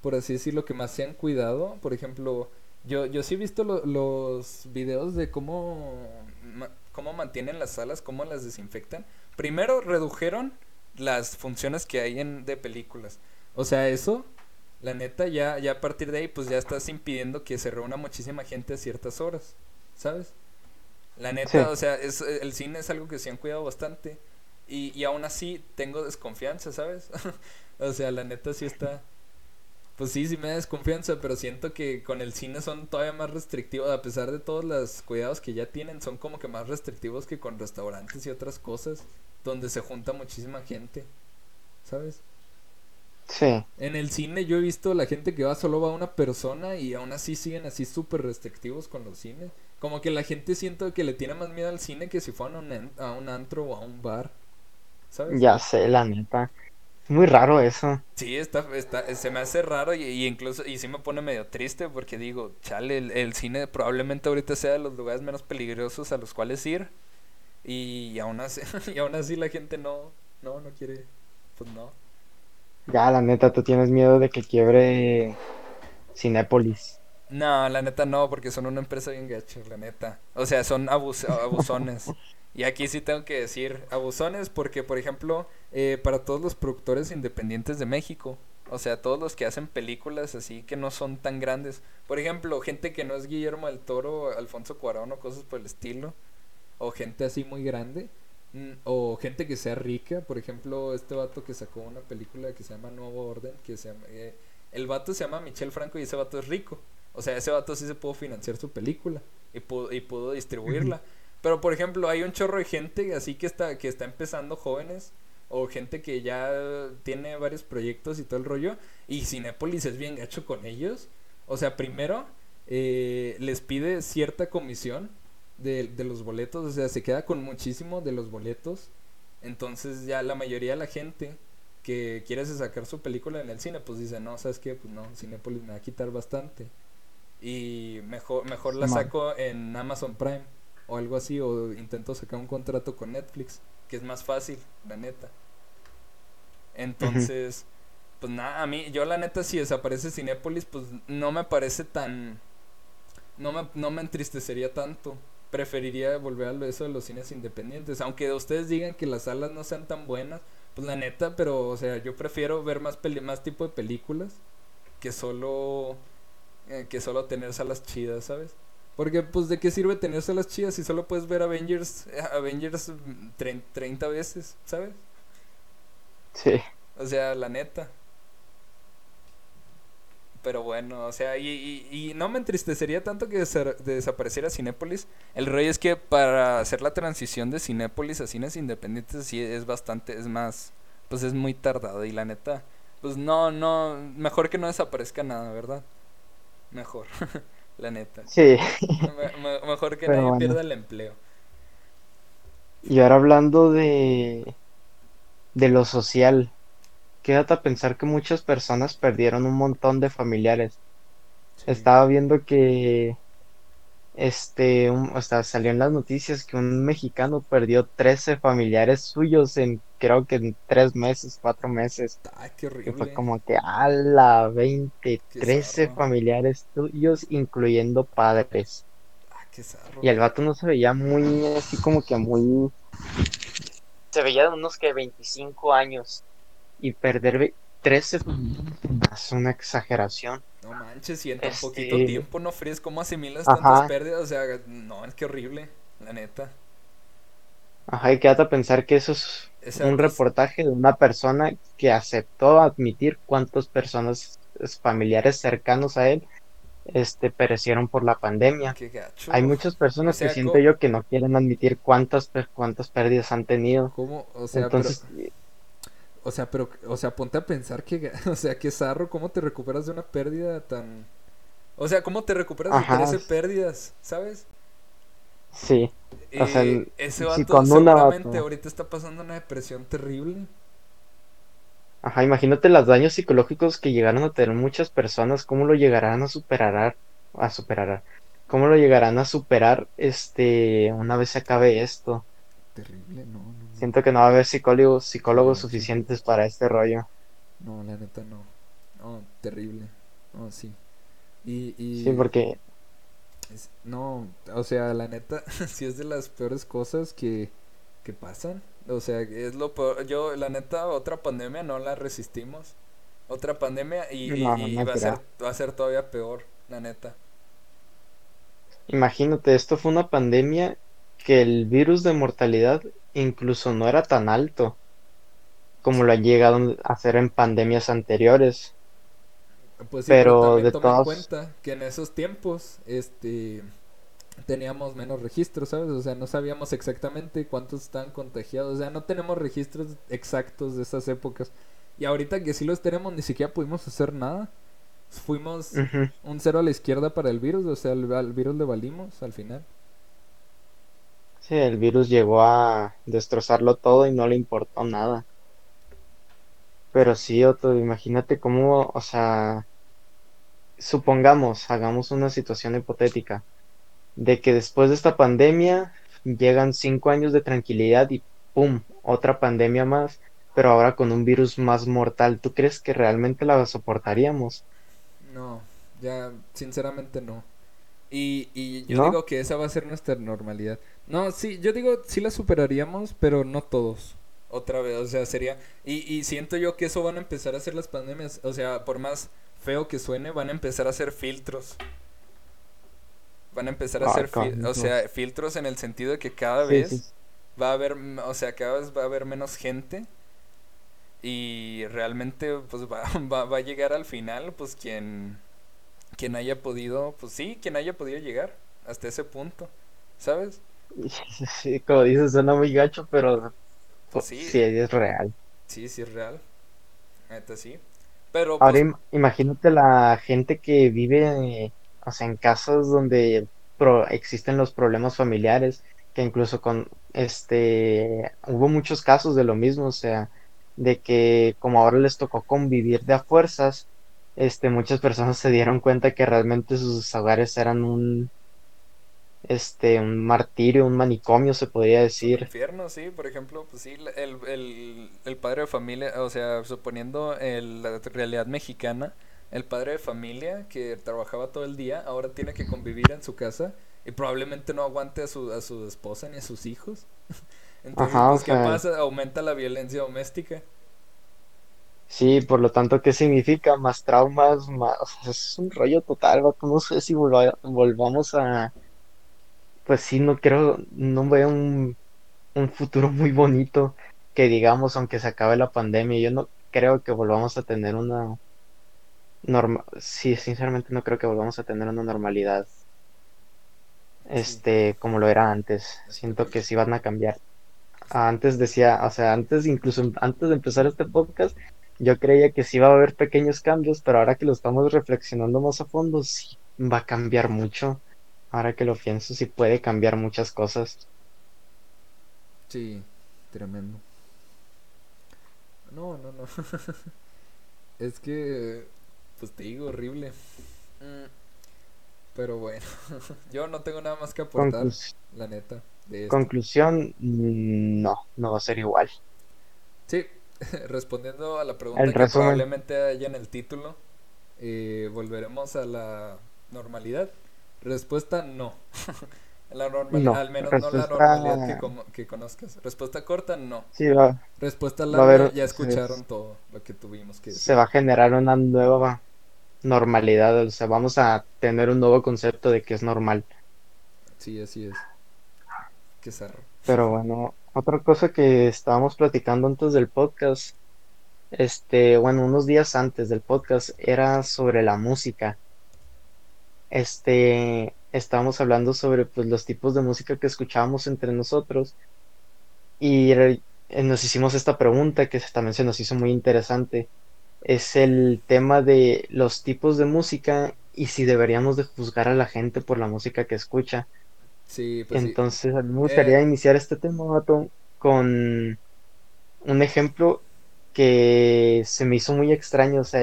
por así decirlo, que más se han cuidado. Por ejemplo, yo, yo sí he visto lo- los videos de cómo, cómo mantienen las salas, cómo las desinfectan. Primero redujeron las funciones que hay en, de películas. O sea, eso, la neta, ya, ya a partir de ahí, pues ya estás impidiendo que se reúna muchísima gente a ciertas horas, ¿sabes? La neta, Sí. o sea, es, el cine es algo que se han cuidado bastante. Y, y aún así tengo desconfianza, ¿sabes? o sea, la neta sí está... Pues sí, sí me da desconfianza, pero siento que con el cine son todavía más restrictivos, a pesar de todos los cuidados que ya tienen, son como que más restrictivos que con restaurantes y otras cosas, donde se junta muchísima gente, ¿sabes? Sí. En el cine yo he visto la gente que va solo va una persona y aún así siguen así súper restrictivos con los cines. Como que la gente siento que le tiene más miedo al cine que si fueran a un, en- a un antro o a un bar, ¿sabes? Ya sé, la neta. Es muy raro eso. Sí, está, está, se me hace raro y, y incluso, y sí me pone medio triste porque digo, chale, el, el cine probablemente ahorita sea de los lugares menos peligrosos a los cuales ir y, aún así, y aún así la gente no, no, no quiere, pues no. Ya, la neta, tú tienes miedo de que quiebre Cinépolis. No, la neta no, porque son una empresa bien gacha, la neta. O sea, son abus abusones. Y aquí sí tengo que decir abusones porque, por ejemplo, eh, para todos los productores independientes de México, o sea, todos los que hacen películas así que no son tan grandes. Por ejemplo, gente que no es Guillermo del Toro, Alfonso Cuarón o cosas por el estilo. O gente así muy grande. mm, O gente que sea rica. Por ejemplo, este vato que sacó una película que se llama Nuevo Orden. Que se llama, eh, el vato se llama Michel Franco y ese vato es rico. O sea, ese vato sí se pudo financiar su película y pudo, y pudo distribuirla. Pero por ejemplo, hay un chorro de gente así que está, que está empezando jóvenes o gente que ya tiene varios proyectos y todo el rollo. Y Cinépolis es bien gacho con ellos. O sea, primero eh, les pide cierta comisión de, de los boletos. O sea, se queda con muchísimo de los boletos. Entonces ya la mayoría de la gente que quiere sacar su película en el cine, pues dice, no, ¿sabes qué? Pues no, Cinépolis me va a quitar bastante. Y mejor, mejor la saco en Amazon Prime o algo así, o intento sacar un contrato con Netflix, que es más fácil, la neta. Entonces, pues nada, a mí, yo la neta, si desaparece Cinépolis, pues no me parece tan. No me, no me entristecería tanto. Preferiría volver a eso de los cines independientes. Aunque ustedes digan que las salas no sean tan buenas, pues la neta, pero, o sea, yo prefiero ver más, peli más tipo de películas que solo. eh, que solo tener salas chidas, ¿sabes? Porque, pues, ¿de qué sirve tener salas chidas si solo puedes ver Avengers, Avengers mm, trein- 30 veces, ¿sabes? Sí. O sea, la neta. Pero bueno, o sea, y, y, y no me entristecería tanto que desa- desapareciera Cinépolis. El rollo es que para hacer la transición de Cinépolis a cines independientes sí es bastante, es más, pues es muy tardado y la neta, pues no, no, mejor que no desaparezca nada, ¿verdad? Mejor, la neta. Sí. Me- me- mejor que Pero nadie bueno. pierda el empleo. Y ahora hablando de, de lo social, quédate a pensar que muchas personas perdieron un montón de familiares. Estaba viendo que este, un- o sea, salió en las noticias que un mexicano perdió 13 familiares suyos en creo que en tres meses, cuatro meses. Ay, qué Que fue horrible. como que a la 20, Qué 13 zarro. familiares suyos, incluyendo padres. Ah, qué zarro. Y el vato no se veía muy, así como que muy... Se veía de unos que 25 años. Y perder ve- 13 familiares es una exageración. No manches, y en tan Este- poquito tiempo no fríes, ¿cómo asimilas Ajá. tantas pérdidas? O sea, no, es que horrible, la neta. Ajá, y quédate a pensar que eso un reportaje de una persona que aceptó admitir cuántas personas es, familiares cercanos a él este perecieron por la pandemia. Hay muchas personas O sea, que siento yo que no quieren admitir cuántas cuántas pérdidas han tenido. ¿Cómo? O sea, Entonces, pero, o sea, pero, o sea, ponte a pensar que, o sea, qué zarro, ¿cómo te recuperas de una pérdida tan... O sea, ¿cómo te recuperas Ajá. de 13 pérdidas, sabes? Sí, O sea, Eh, ese si vato con una seguramente ahorita está pasando una depresión terrible. ajá, imagínate los daños psicológicos que llegaron a tener muchas personas, cómo lo llegarán a superar, a superar, cómo lo llegarán a superar este una vez se acabe esto. Terrible, no, no, no. Siento que no va a haber psicólogos, psicólogos No, sí. suficientes para este rollo. No, la neta no. No, terrible. No, sí. Y, y... Sí, porque no, o sea, la neta, sí es de las peores cosas que, que pasan. O sea, es lo peor. Yo, la neta, otra pandemia no la resistimos. Otra pandemia y, No, y no va a ser, va a ser todavía peor, la neta. imagínate, esto fue una pandemia que el virus de mortalidad incluso no era tan alto como lo han llegado a hacer en pandemias anteriores. Pues sí, pero, Pero también de toma en cuenta que en esos tiempos, este, teníamos menos registros, ¿sabes? O sea, no sabíamos exactamente cuántos estaban contagiados. O sea, no tenemos registros exactos de esas épocas. Y ahorita que sí los tenemos, ni siquiera pudimos hacer nada. Fuimos un cero a la izquierda para el virus, o sea, al, al virus le valimos al final. sí, el virus llegó a destrozarlo todo y no le importó nada. Pero sí, Otto, imagínate cómo, o sea, supongamos, hagamos una situación hipotética, de que después de esta pandemia llegan cinco años de tranquilidad y ¡pum! otra pandemia más, pero ahora con un virus más mortal. ¿Tú crees que realmente la soportaríamos? No, ya, sinceramente no. Y, y yo ¿No? digo que esa va a ser nuestra normalidad. No, sí, yo digo, sí la superaríamos, pero no todos. Otra vez, o sea, sería... Y, y siento yo que eso van a empezar a hacer las pandemias. O sea, por más feo que suene, van a empezar a hacer filtros. Van a empezar a Ah, hacer, fil- o sea, filtros en el sentido de que cada Sí, sí. vez va a haber, o sea, cada vez va a haber menos gente y realmente pues va, va, va a llegar al final pues quien, quien haya podido, pues sí, quien haya podido llegar hasta ese punto, ¿sabes? Sí, como dices, suena muy gacho, pero Pues sí sí, es real. sí, sí es real, neta sí. Pero Ahora pues im- imagínate la gente que vive, o sea, en casas donde pro- existen los problemas familiares, que incluso con este, hubo muchos casos de lo mismo, o sea, de que como ahora les tocó convivir de a fuerzas, este, muchas personas se dieron cuenta que realmente sus hogares eran un, este, un martirio, un manicomio, se podría es un decir. infierno, sí, por ejemplo, pues sí, el, el, el padre de familia, o sea, suponiendo el- la realidad mexicana, el padre de familia que trabajaba todo el día, ahora tiene que convivir en su casa y probablemente no aguante a su, a su esposa ni a sus hijos. Entonces, Ajá, pues, ¿qué sea, pasa? Aumenta la violencia doméstica. Sí, por lo tanto, ¿qué significa? Más traumas, más... o sea, es un rollo total. No sé si volva- volvamos a... Pues sí, no creo, no veo un, un futuro muy bonito que digamos, aunque se acabe la pandemia, yo no creo que volvamos a tener una norma... Sí, sinceramente no creo que volvamos a tener una normalidad, Sí, este, como lo era antes. Siento que sí van a cambiar. Antes decía, o sea, antes, incluso antes de empezar este podcast, yo creía que sí iba a haber pequeños cambios, pero ahora que lo estamos reflexionando más a fondo, sí va a cambiar mucho. Ahora que lo pienso, sí puede cambiar muchas cosas. Sí, tremendo. No, no, no. Es que, pues te digo, horrible. Mm, Pero bueno, yo no tengo nada más que aportar, la neta, de esto. conclusión, mm, no, no va a ser igual. Sí, respondiendo a la pregunta El que resumen, probablemente haya en el título, eh, ¿volveremos a la normalidad? Respuesta no. La normali- no. al menos no la normalidad que, como- que conozcas. Respuesta corta, no. sí, va, Respuesta va a larga, haber, ya se, escucharon todo lo que tuvimos que se decir. va a generar una nueva normalidad, o sea, vamos a tener un nuevo concepto de que es normal. Sí, así es. Qué zarro. Pero bueno, otra cosa que estábamos platicando antes del podcast, este, bueno, unos días antes del podcast, era sobre la música. Este, estábamos hablando sobre pues los tipos de música que escuchábamos entre nosotros y eh, nos hicimos esta pregunta que también se nos hizo muy interesante. Es el tema de los tipos de música y si deberíamos de juzgar a la gente por la música que escucha. Sí, pues sí. Entonces, a mí me Eh, gustaría iniciar este tema, con un ejemplo que se me hizo muy extraño. O sea,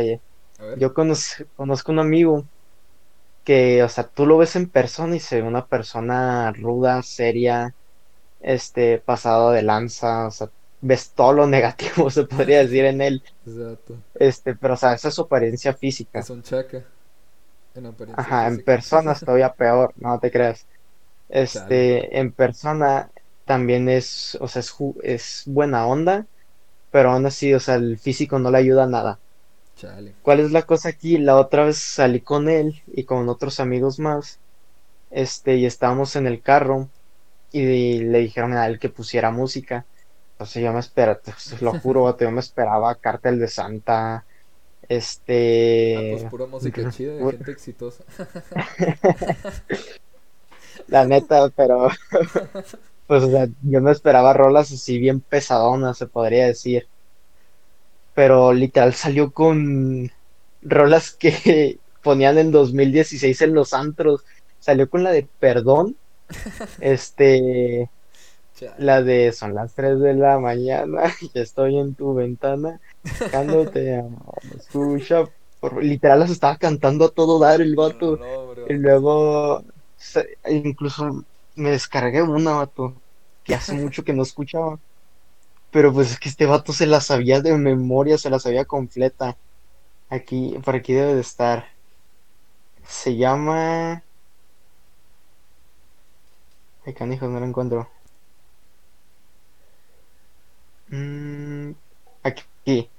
yo conoz- conozco un amigo que, o sea, tú lo ves en persona y se ve una persona ruda, seria, este, pasado de lanza, o sea, ves todo lo negativo, se podría decir en él, Exacto. este, pero, o sea, esa es su apariencia física. Es un chaca en apariencia Ajá, en persona es todavía peor, no te creas. Este, en persona también es, o sea, es, es buena onda, pero aún así, o sea, el físico no le ayuda a nada. Chale. ¿Cuál es la cosa aquí? La otra vez salí con él y con otros amigos más, este, y estábamos en el carro y le dijeron a él que pusiera música. Entonces yo me esperaba, te lo juro, yo me esperaba Cartel de Santa, Ah, este... pues pura música chida de gente exitosa. La neta, pero pues o sea, yo me esperaba rolas así bien pesadonas, se podría decir. Pero literal salió con rolas que ponían en 2016 en los antros. Salió con la de Perdón, este, la de Son las 3 de la mañana y estoy en tu ventana, cuando te amo, escucha. por- Literal las estaba cantando a todo dar el vato. No. Y luego, incluso me descargué una, vato, que hace mucho que no escuchaba. Pero pues es que este vato se la sabía de memoria, se la sabía completa. Aquí, por aquí debe de estar. Se llama... Ay, canijo, no lo encuentro. Mm, aquí.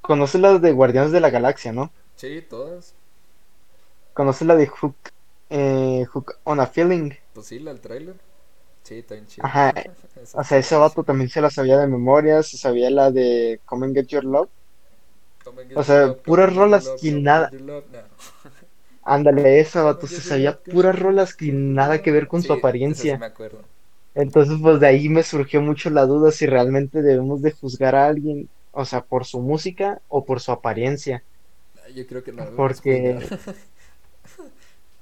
Conoces las de Guardianes de la Galaxia, ¿no? Sí, todas. ¿Conoces la de Hook, eh, Hook on a Feeling? Pues sí, la del tráiler. Sí, está bien chido. Ajá, O sea, ese vato también se la sabía de memoria, se sabía la de Come and Get Your Love. Get o your sea, love, puras rolas and nada-. Ándale, ese vato se sabía puras rolas que nada que ver con Sí, su sí apariencia. me acuerdo. Entonces, pues de ahí me surgió mucho la duda si realmente debemos de juzgar a alguien, o sea, por su música o por su apariencia. Yo creo que no Porque.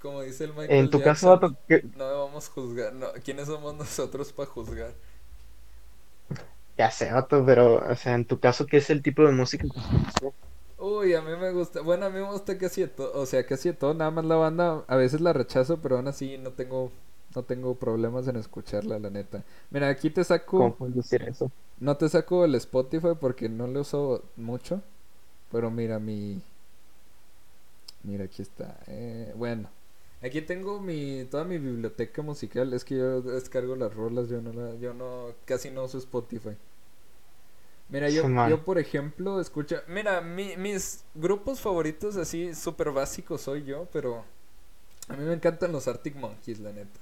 Como dice el Michael en tu caso, Jackson, vato, ¿qué- no debemos juzgar. No, ¿Quiénes somos nosotros para juzgar? ya sé, vato, pero, o sea, en tu caso, ¿qué es el tipo de música que? Uy, a mí me gusta, bueno, a mí me gusta casi de todo, o sea, casi de todo, nada más la banda, a veces la rechazo, pero aún así no tengo, no tengo problemas en escucharla, la neta. Mira, aquí te saco, ¿Cómo puedes decir eso? no te saco el Spotify porque no lo uso mucho, pero mira mi, mira aquí está, eh, bueno, aquí tengo mi, toda mi biblioteca musical, es que yo descargo las rolas, yo no la, yo no, casi no uso Spotify. Mira, yo, yo por ejemplo escucho, mira, mi- mis grupos favoritos así súper básicos soy yo, pero a mí me encantan los Arctic Monkeys, la neta.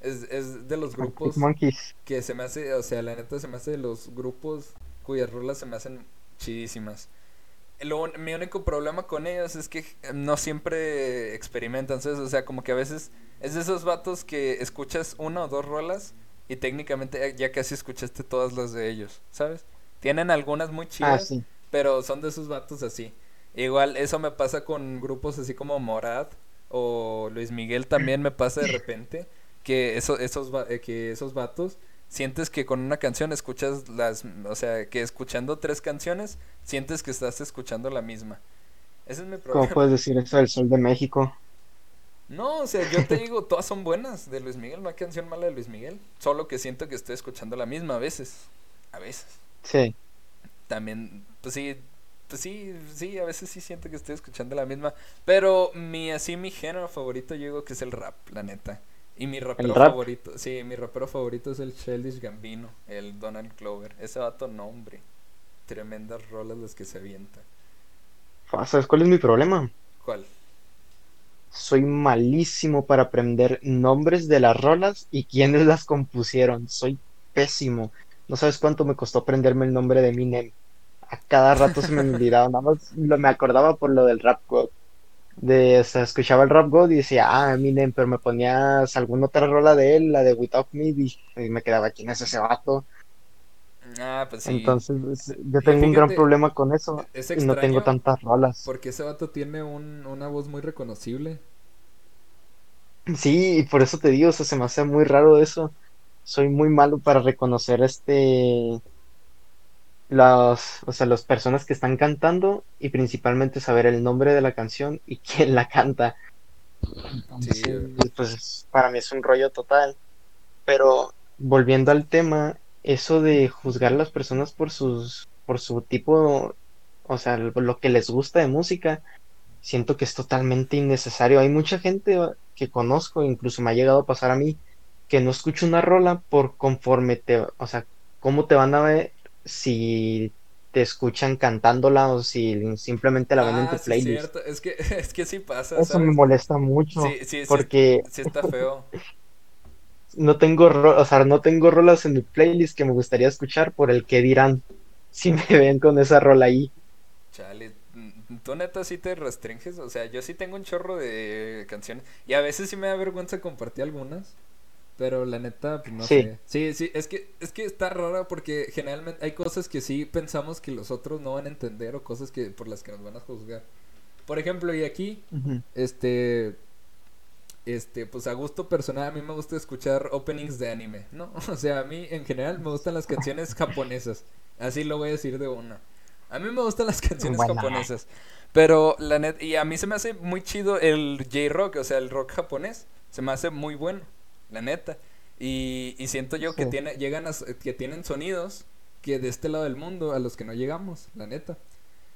Es, es de los grupos Monkeys. que se me hace, o sea, la neta se me hace de los grupos cuyas rolas se me hacen chidísimas. Lo mi único problema con ellos es que no siempre experimentan. O sea, como que a veces es de esos vatos que escuchas una o dos rolas y técnicamente ya- casi escuchaste todas las de ellos, ¿sabes? Tienen algunas muy Ah, chidas, sí. pero son de esos vatos así. Igual eso me pasa con grupos así como Morad o Luis Miguel también me pasa de repente que eso, esos eh, que esos vatos sientes que con una canción escuchas las, o sea, que escuchando tres canciones sientes que estás escuchando la misma. Ese es mi ¿Cómo problema. puedes decir eso del Sol de México? No, o sea, yo te digo, todas son buenas de Luis Miguel, no hay canción mala de Luis Miguel, solo que siento que estoy escuchando la misma a veces. A veces. Sí. También, pues sí, pues sí, sí, a veces sí siento que estoy escuchando la misma. Pero mi, así, mi género favorito yo digo que es el rap, la neta. Y mi rapero rap? favorito, sí, mi rapero favorito es el Childish Gambino, el Donald Clover. Ese vato, no, hombre. Tremendas rolas las que se avienta. Ah, ¿Sabes cuál es mi problema? ¿Cuál? Soy malísimo para aprender nombres de las rolas y quiénes las compusieron. Soy pésimo. No sabes cuánto me costó aprenderme el nombre de Eminem. A cada rato se me olvidaba, nada más lo, me acordaba por lo del Rap God. De, o sea, escuchaba el Rap God y decía, ah, Eminem, pero me ponías alguna otra rola de él, la de Without Me, y, y me quedaba, ¿quién es ese vato? Ah, pues sí. Entonces, es- yo tengo un gran problema con eso es y no tengo tantas rolas. porque ese vato tiene un, una voz muy reconocible. Sí, y por eso te digo, o sea, se me hace muy raro eso. Soy muy malo para reconocer este las, o sea, las personas que están cantando y principalmente saber el nombre de la canción y quién la canta. Sí, pues para mí es un rollo total. Pero volviendo al tema, eso de juzgar a las personas por sus, por su tipo, o sea, lo lo que les gusta de música, siento que es totalmente innecesario. Hay mucha gente que conozco, incluso me ha llegado a pasar a mí, que no escucha una rola por conforme te, o sea, cómo te van a ver si te escuchan cantándola o si simplemente la ven en Ah, tu sí, playlist. cierto. Es que, es que sí pasa, Eso me molesta mucho Sí, sí, sí, porque sí está feo. no tengo, o sea, no tengo rolas en mi playlist que me gustaría escuchar por el que dirán si me ven con esa rola ahí. Chale, mm, tú neta sí te restringes, o sea, yo sí tengo un chorro de canciones y a veces sí me da vergüenza compartir algunas, pero la neta, pues no Sí. sé. Sí, sí, es que es que está rara porque generalmente hay cosas que sí pensamos que los otros no van a entender o cosas que por las que nos van a juzgar. Por ejemplo, y aquí este este, pues a gusto personal a mí me gusta escuchar openings de anime, ¿no? O sea, a mí en general me gustan las canciones japonesas. Así lo voy a decir de una. A mí me gustan las canciones japonesas. Pero la net y a mí se me hace muy chido el J-rock, o sea, el rock japonés. Se me hace muy bueno, la neta. Y, y siento yo que tiene, llegan a, que tienen sonidos que de este lado del mundo a los que no llegamos, la neta.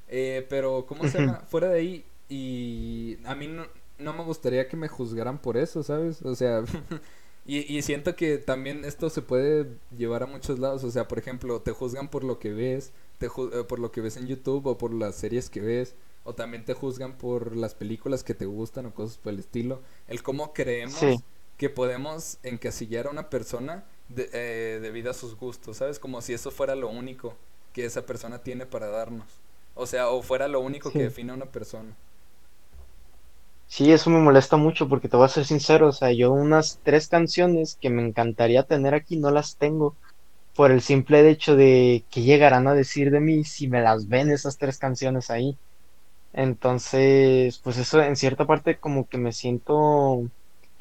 Eh, pero, ¿cómo se llama? Fuera de ahí, y a mí no, no me gustaría que me juzgaran por eso, ¿sabes? O sea, y, y siento que también esto se puede llevar a muchos lados. O sea, por ejemplo, te juzgan por lo que ves, te eh, por lo que ves en YouTube o por las series que ves, o también te juzgan por las películas que te gustan o cosas por el estilo. El cómo creemos Sí. Que podemos encasillar a una persona de- eh, debido a sus gustos, ¿sabes? Como si eso fuera lo único que esa persona tiene para darnos. O sea, o fuera lo único que define a una persona. Sí, eso me molesta mucho porque te voy a ser sincero, o sea, yo unas tres canciones que me encantaría tener aquí no las tengo por el simple hecho de que llegarán a decir de mí si me las ven esas tres canciones ahí. Entonces, pues eso en cierta parte como que me siento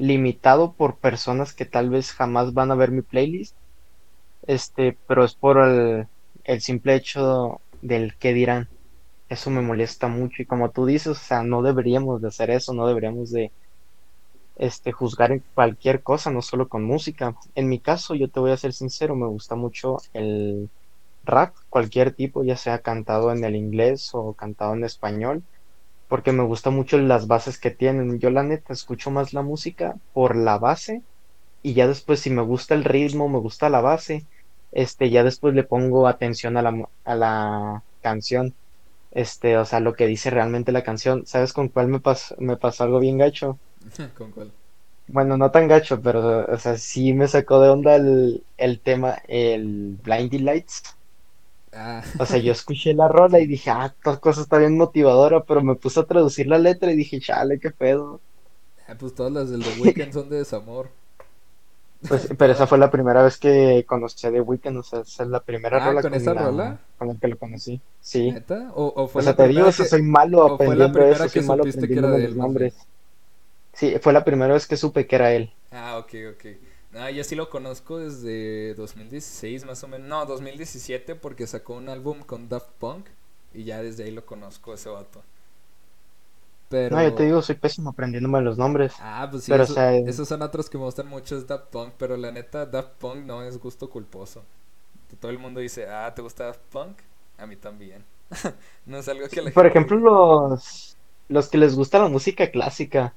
limitado por personas que tal vez jamás van a ver mi playlist, este, pero es por el, el simple hecho del que dirán. Eso me molesta mucho y como tú dices, o sea, no deberíamos de hacer eso, no deberíamos de este juzgar en cualquier cosa, no solo con música. En mi caso, yo te voy a ser sincero, me gusta mucho el rap, cualquier tipo, ya sea cantado en el inglés o cantado en español, porque me gusta mucho las bases que tienen. Yo la neta escucho más la música por la base y ya después si me gusta el ritmo, me gusta la base, este ya después le pongo atención a la a la canción. Este, o sea, lo que dice realmente la canción. ¿Sabes con cuál me pasó, me pasó algo bien gacho? ¿Con cuál? Bueno, no tan gacho, pero, o sea, sí me sacó de onda el, el tema, el Blinding Lights. Ah, O sea, yo escuché la rola y dije, ah, esta cosa está bien motivadora, pero me puse a traducir la letra y dije, chale, qué pedo. ah, pues todas las del The Weeknd son de desamor. Pues, pero esa fue la primera vez que conocí a The Weeknd, o sea, esa es la primera Ah, rola ¿con con esa la, rola? con la que lo conocí. Sí. ¿Neta? ¿O, o fue O sea, te digo, que... soy malo o fue la aprendiendo eso, que soy malo supiste que era los él, nombres. Sí, fue la primera vez que supe que era él. Ah, ok, ok. No, yo sí lo conozco desde 2016 más o menos. No, 2017 porque sacó un álbum con Daft Punk y ya desde ahí lo conozco ese vato. Pero... No, yo te digo, soy pésimo aprendiéndome los nombres. Ah, pues sí, Pero, o sea, esos son otros que me gustan mucho, es Daft Punk, pero la neta, Daft Punk no es gusto culposo. Todo el mundo dice, ah, ¿te gusta Daft Punk? A mí también. no es algo que la Por gente ejemplo, los, los que les gusta la música clásica,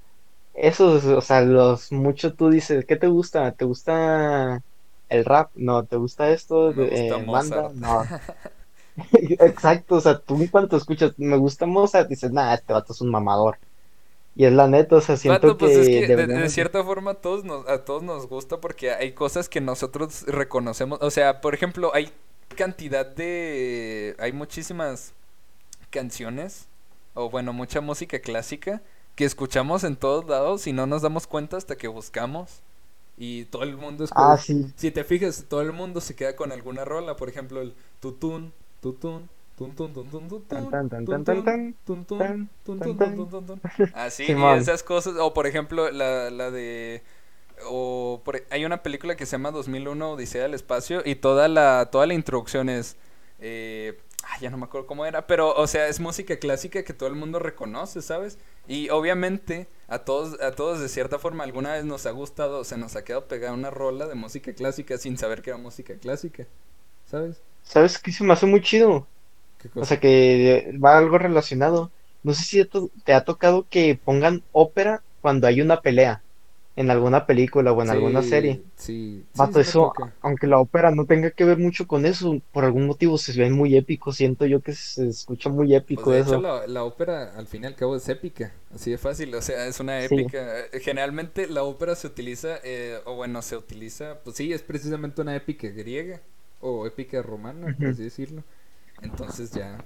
esos, o sea, los mucho tú dices, ¿qué te gusta? ¿Te gusta el rap? No, ¿te gusta esto? Me gusta Eh, banda? No. Exacto, o sea, tú en cuanto escuchas, me gusta Mozart, dices, nah, este vato es un mamador. Y es la neta, o sea, siento Vato, pues es que de- cierta forma a todos nos, a todos nos gusta porque hay cosas que nosotros reconocemos. O sea, por ejemplo, hay cantidad de... Hay muchísimas canciones, o bueno, mucha música clásica que escuchamos en todos lados y no nos damos cuenta hasta que buscamos. Y todo el mundo Ah, escucha. sí, Si te fijas, todo el mundo se queda con alguna rola. Por ejemplo, el tutún, tutún. Así, y esas cosas. O por ejemplo, la, la de. O por- hay una película que se llama 2001 Odisea del Espacio y toda la, toda la introducción es. Eh, ay, ya no me acuerdo cómo era, pero, o sea, es música clásica que todo el mundo reconoce, ¿sabes? Y obviamente a todos, a todos de cierta forma alguna vez nos ha gustado, o se nos ha quedado pegada una rola de música clásica sin saber que era música clásica, ¿sabes? ¿sabes qué se me hace muy chido? ¿Qué O cosa? sea, que va algo relacionado. No sé si te te ha tocado que pongan ópera cuando hay una pelea. En alguna película o en alguna serie. Sí, sí, sí eso, aunque la ópera no tenga que ver mucho con eso, por algún motivo se ve muy épico. Siento yo que se escucha muy Pues épico de hecho la, la ópera al fin y al cabo es épica, así de fácil, o sea, es una épica. Eh, Generalmente la ópera se utiliza, eh, o bueno, se utiliza, pues sí, es precisamente una épica griega o épica romana, por así decirlo. Entonces ya,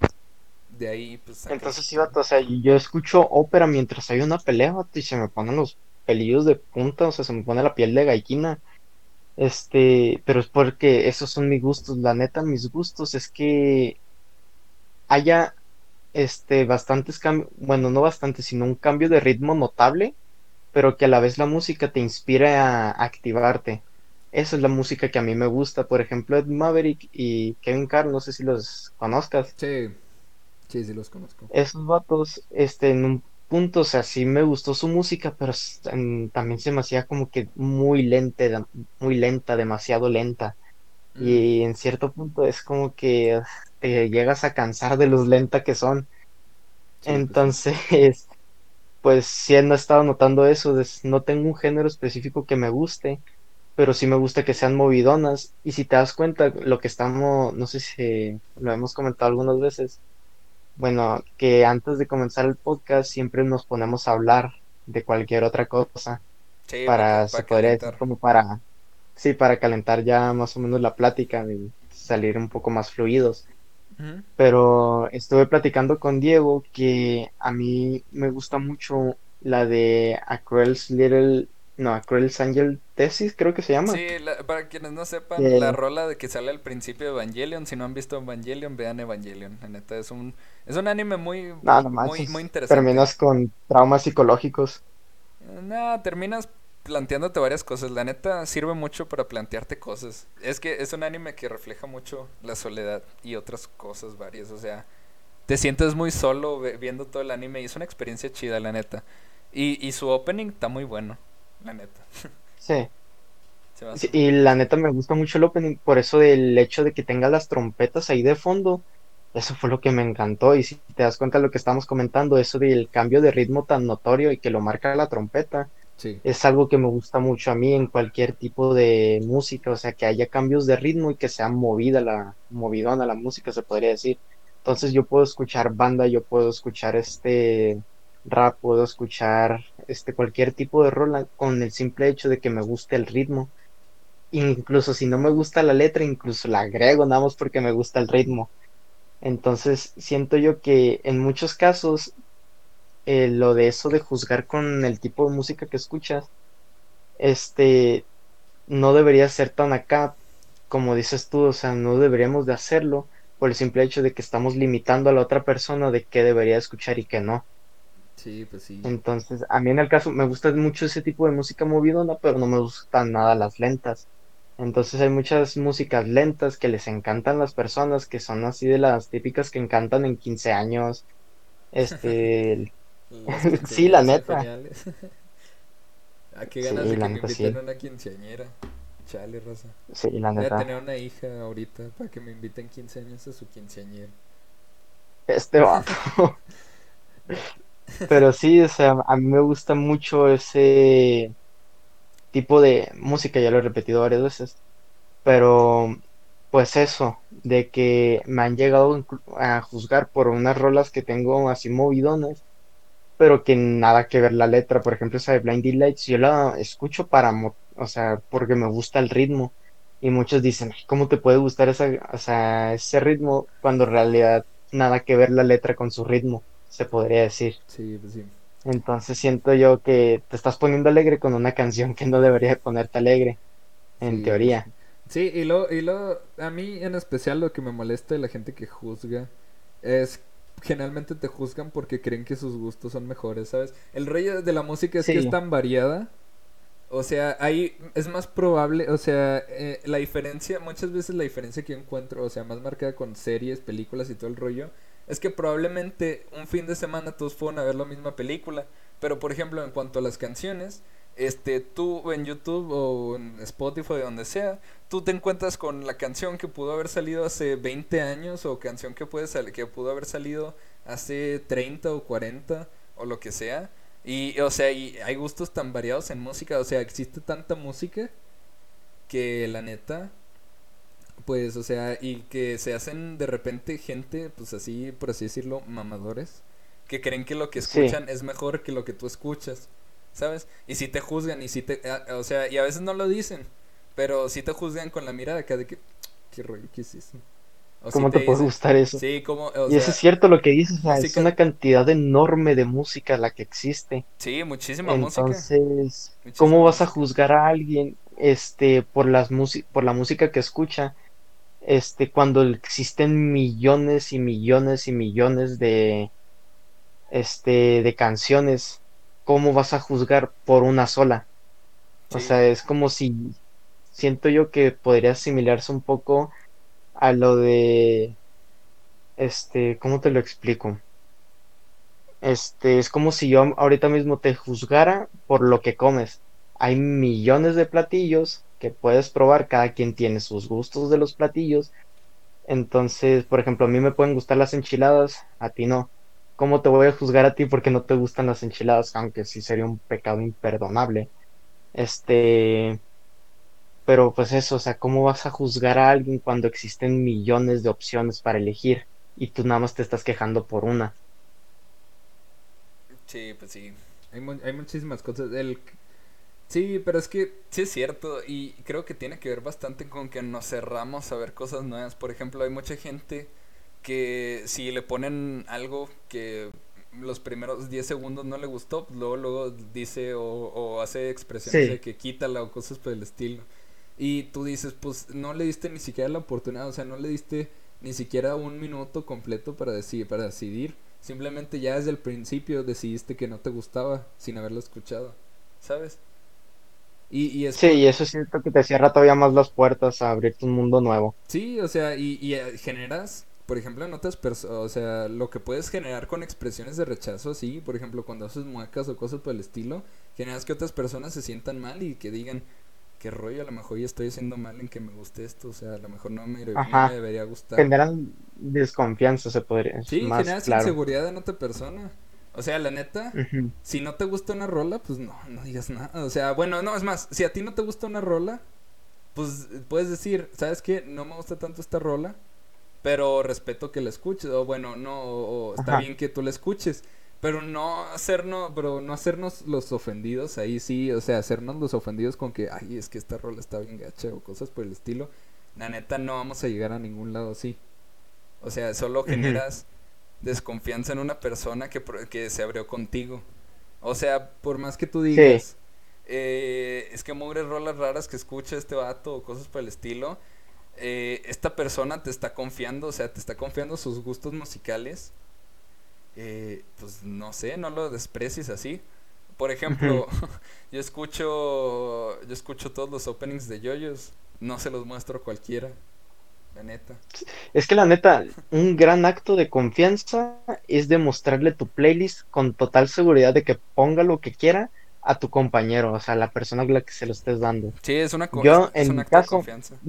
de ahí pues Entonces sí, vato, o sea, yo escucho ópera mientras hay una pelea, vato, y se me ponen los pelillos de punta, o sea, se me pone la piel de gallina. Este, pero es porque esos son mis gustos. La neta, mis gustos es que haya, este, bastantes cambios, bueno, no bastantes, sino un cambio de ritmo notable, pero que a la vez la música te inspire a activarte. Esa es la música que a mí me gusta. Por ejemplo, Ed Maverick y Kevin Carl, no sé si los conozcas. Sí, sí, sí los conozco. Esos vatos, este, en un punto, o sea, sí me gustó su música, pero también se me hacía como que muy lenta, muy lenta, demasiado lenta. Mm, Y en cierto punto es como que te llegas a cansar de los lenta que son. sí, pues. Entonces, pues sí he estado notando eso, no tengo un género específico que me guste, pero sí me gusta que sean movidonas. Y si te das cuenta, lo que estamos, no sé si lo hemos comentado algunas veces, bueno, que antes de comenzar el podcast siempre nos ponemos a hablar de cualquier otra cosa Sí, para, para se podría decir calentar. como para, sí, para calentar ya más o menos la plática y salir un poco más fluidos. Pero estuve platicando con Diego que a mí me gusta mucho la de A Cruel's Little, no, A Cruel's Angel Thesis, creo que se llama. Sí, la- para quienes no sepan, la Que rola de que sale al principio de Evangelion, si no han visto Evangelion, vean Evangelion. La neta es un es un anime muy muy muy interesante. terminas con traumas psicológicos. Eh, Nada, terminas planteándote varias cosas. La neta sirve mucho para plantearte cosas. Es que es un anime que refleja mucho la soledad y otras cosas varias. O sea, te sientes muy solo viendo todo el anime y es una experiencia chida, la neta. Y, y su opening está muy bueno, la neta. Sí. Y la neta me gusta mucho el opening por eso del hecho de que tenga las trompetas ahí de fondo. Eso fue lo que me encantó. Y si te das cuenta de lo que estamos comentando, eso del cambio de ritmo tan notorio y que lo marca la trompeta, Sí, es algo que me gusta mucho a mí en cualquier tipo de música. O sea, que haya cambios de ritmo y que sea movida la, movidona la música, se podría decir. Entonces yo puedo escuchar banda, yo puedo escuchar este rap, puedo escuchar este cualquier tipo de rola con el simple hecho de que me guste el ritmo. Incluso si no me gusta la letra, incluso la agrego nada más porque me gusta el ritmo. Entonces, siento yo que en muchos casos eh, lo de eso de juzgar con el tipo de música que escuchas, este, no debería ser tan acá como dices tú, o sea, no deberíamos de hacerlo por el simple hecho de que estamos limitando a la otra persona de qué debería escuchar y qué no. Sí, pues sí. Entonces, a mí en el caso me gusta mucho ese tipo de música movidona, pero no me gustan nada las lentas. Entonces hay muchas músicas lentas que les encantan las personas, que son así de las típicas que encantan en 15 años. Este, sí, la neta. ¿A qué Sí, ganas de la que me neta inviten sí. a una quinceañera? Chale, raza. Sí, la Voy a neta. tener una hija ahorita para que me inviten 15 años a su quinceañera. Este vato. Pero sí, o sea, a mí me gusta mucho ese tipo de música, ya lo he repetido varias veces. Pero, pues eso, de que me han llegado a juzgar por unas rolas que tengo así movidonas, pero que nada que ver la letra. Por ejemplo, esa de Blinding Lights, yo la escucho para, o sea, porque me gusta el ritmo. Y muchos dicen, "Ay, ¿cómo te puede gustar esa, o sea, ese ritmo cuando en realidad nada que ver la letra con su ritmo, se podría decir. Sí, pues sí. Entonces siento yo que te estás poniendo alegre con una canción que no debería ponerte alegre, en Sí, pues teoría. sí. Y lo, y lo, a mí en especial lo que me molesta de la gente que juzga es generalmente te juzgan porque creen que sus gustos son mejores, ¿sabes? El rollo de la música es que es tan variada, o sea, ahí es más probable, o sea, eh, la diferencia, muchas veces la diferencia que yo encuentro, o sea, más marcada con series, películas y todo el rollo, es que probablemente un fin de semana todos fueron a ver la misma película, pero por ejemplo, en cuanto a las canciones, este, tú en YouTube o en Spotify, donde sea, tú te encuentras con la canción que pudo haber salido hace 20 años o canción que puede que pudo haber salido hace 30 o 40 o lo que sea. Y, o sea, y hay gustos tan variados en música, o sea, existe tanta música que la neta, pues, o sea, y que se hacen de repente gente, pues así, por así decirlo, mamadores, que creen que lo que escuchan es mejor que lo que tú escuchas, ¿sabes? Y si te juzgan y si te, ah, o sea, y a veces no lo dicen, pero si te juzgan con la mirada acá de que, qué rollo, ¿qué es eso? ¿Cómo te, puede gustar eso? Sí, como... y eso es cierto lo que dices, es una cantidad enorme de música la que existe. Sí, muchísima música. Entonces, ¿cómo vas a juzgar a alguien este por las por la música que escucha? Este, cuando existen millones y millones y millones de este de canciones, ¿cómo vas a juzgar por una sola? O sea, es como si siento yo que podría asimilarse un poco a lo de este, ¿cómo te lo explico? Este, es como si yo ahorita mismo te juzgara por lo que comes. Hay millones de platillos que puedes probar, cada quien tiene sus gustos de los platillos. Entonces, por ejemplo, a mí me pueden gustar las enchiladas, a ti no. ¿Cómo te voy a juzgar a ti porque no te gustan las enchiladas? Aunque sí sería un pecado imperdonable. Este, pero pues eso, o sea, ¿cómo vas a juzgar a alguien cuando existen millones de opciones para elegir y tú nada más te estás quejando por una? Sí, pues sí. Hay, hay muchísimas cosas. El... Sí, pero es que sí es cierto y creo que tiene que ver bastante con que nos cerramos a ver cosas nuevas. Por ejemplo, hay mucha gente que si le ponen algo que los primeros 10 segundos no le gustó, luego, luego dice o, o hace expresiones de que quítala o cosas por el estilo. Y tú dices, pues no le diste ni siquiera la oportunidad, o sea, no le diste ni siquiera un minuto completo para decidir, para decidir. Simplemente ya desde el principio decidiste que no te gustaba sin haberlo escuchado, ¿sabes? Y, y sí, y eso es cierto que te cierra todavía más las puertas a abrirte un mundo nuevo. Sí, o sea, y, y eh, generas, por ejemplo, en otras personas, o sea, lo que puedes generar con expresiones de rechazo, sí, por ejemplo, cuando haces muecas o cosas por el estilo, generas que otras personas se sientan mal y que digan, qué rollo, a lo mejor ya estoy haciendo mal en que me guste esto, o sea, a lo mejor no me, debería gustar. Generan desconfianza, se podría Sí, más generas inseguridad en otra persona. O sea, la neta, si no te gusta una rola, pues no, no digas nada. O sea, bueno, no, es más, si a ti no te gusta una rola, pues puedes decir, ¿sabes qué? No me gusta tanto esta rola, pero respeto que la escuches. O bueno, no, o está bien que tú la escuches. Pero no hacernos, pero no hacernos los ofendidos ahí sí, o sea, hacernos los ofendidos con que, ay, es que esta rola está bien gacha o cosas por el estilo. La neta no vamos a llegar a ningún lado así. O sea, solo generas desconfianza en una persona que, que se abrió contigo. O sea, por más que tú digas, eh, es que mugres rolas raras que escucha este vato o cosas por el estilo, eh, esta persona te está confiando, o sea, te está confiando sus gustos musicales eh, pues no sé, no lo desprecies así. Por ejemplo, yo escucho yo escucho todos los openings de yoyos, no se los muestro a cualquiera. La neta. Es que la neta, un gran acto de confianza es demostrarle tu playlist con total seguridad de que ponga lo que quiera a tu compañero, o sea, la persona a la que se lo estés dando. Sí, es una Yo, en mi caso,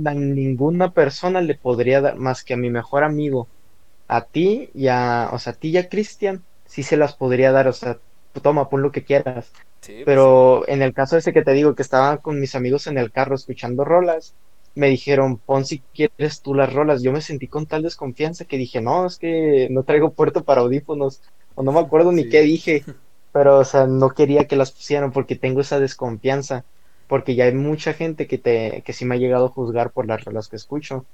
a ninguna persona le podría dar más que a mi mejor amigo a ti y a, o sea, a ti y a Cristian, sí se las podría dar, o sea, toma, pon lo que quieras. Pues Pero en el caso ese que te digo, que estaba con mis amigos en el carro escuchando rolas, me dijeron, pon si quieres tú las rolas. Yo me sentí con tal desconfianza que dije, no, es que no traigo puerto para audífonos, o no me acuerdo ni qué dije, pero, o sea, no quería que las pusieran porque tengo esa desconfianza, porque ya hay mucha gente que, te, que sí me ha llegado a juzgar por las rolas que escucho.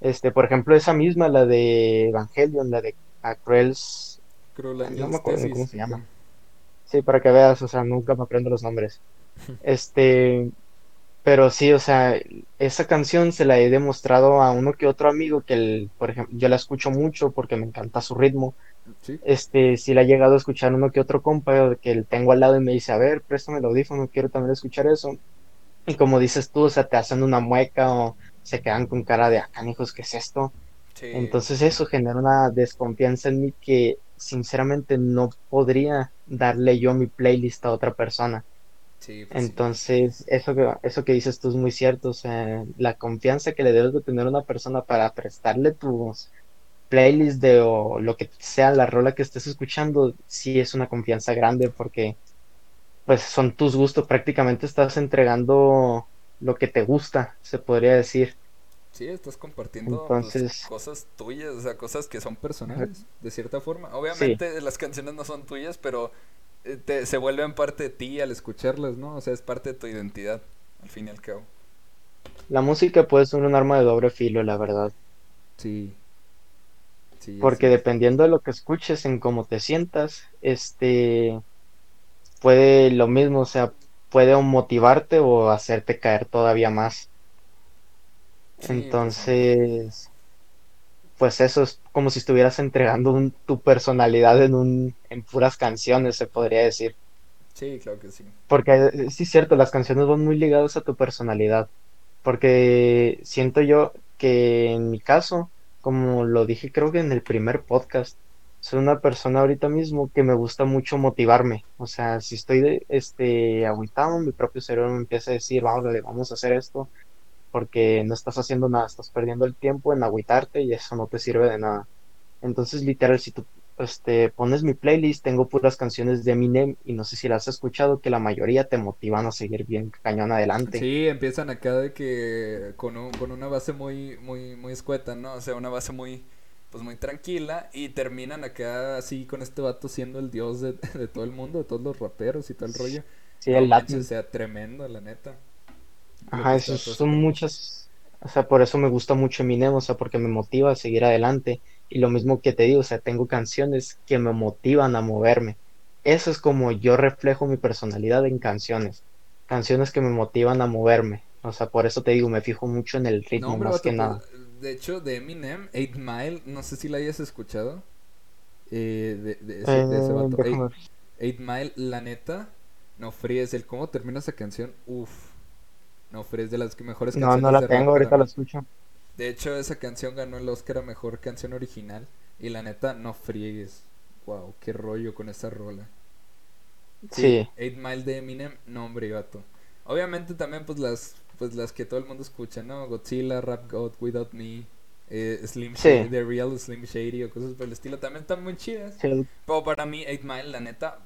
Este, por ejemplo, esa misma, la de Evangelion, la de Cruel's... no me acuerdo cómo se llama. Sí, para que veas, o sea, nunca me aprendo los nombres. Este, pero sí, o sea, esa canción se la he demostrado a uno que otro amigo que, el, por ejemplo, yo la escucho mucho porque me encanta su ritmo. Este, sí la ha llegado a escuchar uno que otro compa que el tengo al lado y me dice, a ver, préstame el audífono, quiero también escuchar eso. Y como dices tú, o sea, te hacen una mueca o se quedan con cara de acá, ah, hijos, ¿qué es esto? Entonces eso genera una desconfianza en mí que sinceramente no podría darle yo mi playlist a otra persona. Pues Entonces, eso que eso que dices tú es muy cierto, o sea, la confianza que le debes de tener a una persona para prestarle tus playlists de o lo que sea la rola que estés escuchando, sí es una confianza grande porque pues son tus gustos, prácticamente estás entregando lo que te gusta, se podría decir. Sí, estás compartiendo pues, Entonces, cosas tuyas, o sea, cosas que son personales, de cierta forma. Obviamente las canciones no son tuyas, pero te, se vuelven parte de ti al escucharlas, ¿no? O sea, es parte de tu identidad, al fin y al cabo. la música puede ser un arma de doble filo, la verdad. Sí. Sí, Porque dependiendo de lo que escuches, en cómo te sientas, este puede lo mismo, o sea, puede o motivarte o hacerte caer todavía más. Sí. Entonces, pues eso es como si estuvieras entregando un- tu personalidad en un, en puras canciones, se podría decir. Sí, claro que sí. Porque eh, sí es cierto, las canciones van muy ligadas a tu personalidad. Porque siento yo que en mi caso, como lo dije creo que en el primer podcast, soy una persona ahorita mismo que me gusta mucho motivarme. O sea, si estoy de, este, agüitado, mi propio cerebro me empieza a decir, vamos, dale, vamos a hacer esto, porque no estás haciendo nada, estás perdiendo el tiempo en agüitarte y eso no te sirve de nada. Entonces, literal, si tú este, pones mi playlist, tengo puras canciones de Eminem y no sé si las has escuchado, que la mayoría te motivan a seguir bien cañón adelante. Sí, empiezan acá de que con, un- con una base muy, muy, muy escueta, ¿no? O sea, una base muy, pues muy tranquila y terminan acá así con este vato siendo el dios de, de todo el mundo, de todos los raperos y todo el rollo. Sí, No el manches, o sea, tremendo, la neta. Ajá, hace son muchas, o sea, por eso me gusta mucho Eminem, o sea, porque me motiva a seguir adelante. Y lo mismo que te digo, o sea, tengo canciones que me motivan a moverme. Eso es como yo reflejo mi personalidad en canciones. Canciones que me motivan a moverme. O sea, por eso te digo, me fijo mucho en el ritmo más que nada. de hecho, de Eminem, Eight Mile, no sé si la hayas escuchado, eh, de, de ese, Eh, de ese vato. Mile, la neta, no fríes, el cómo termina esa canción, uff, no fríes de las que- mejores No, no canciones la tengo, ahorita la escucho. De hecho, esa canción ganó el Oscar a mejor canción original, y la neta, no friegues. Wow, qué rollo con esa rola. Sí, Sí, Eight Mile de Eminem, no hombre, gato. Obviamente también pues las pues las que todo el mundo escucha, ¿no? Godzilla, Rap God, Without Me, eh, Slim Shady, sí, The Real Slim Shady o cosas por el estilo, también están muy chidas. sí. Pero para mí Eight Mile, la neta,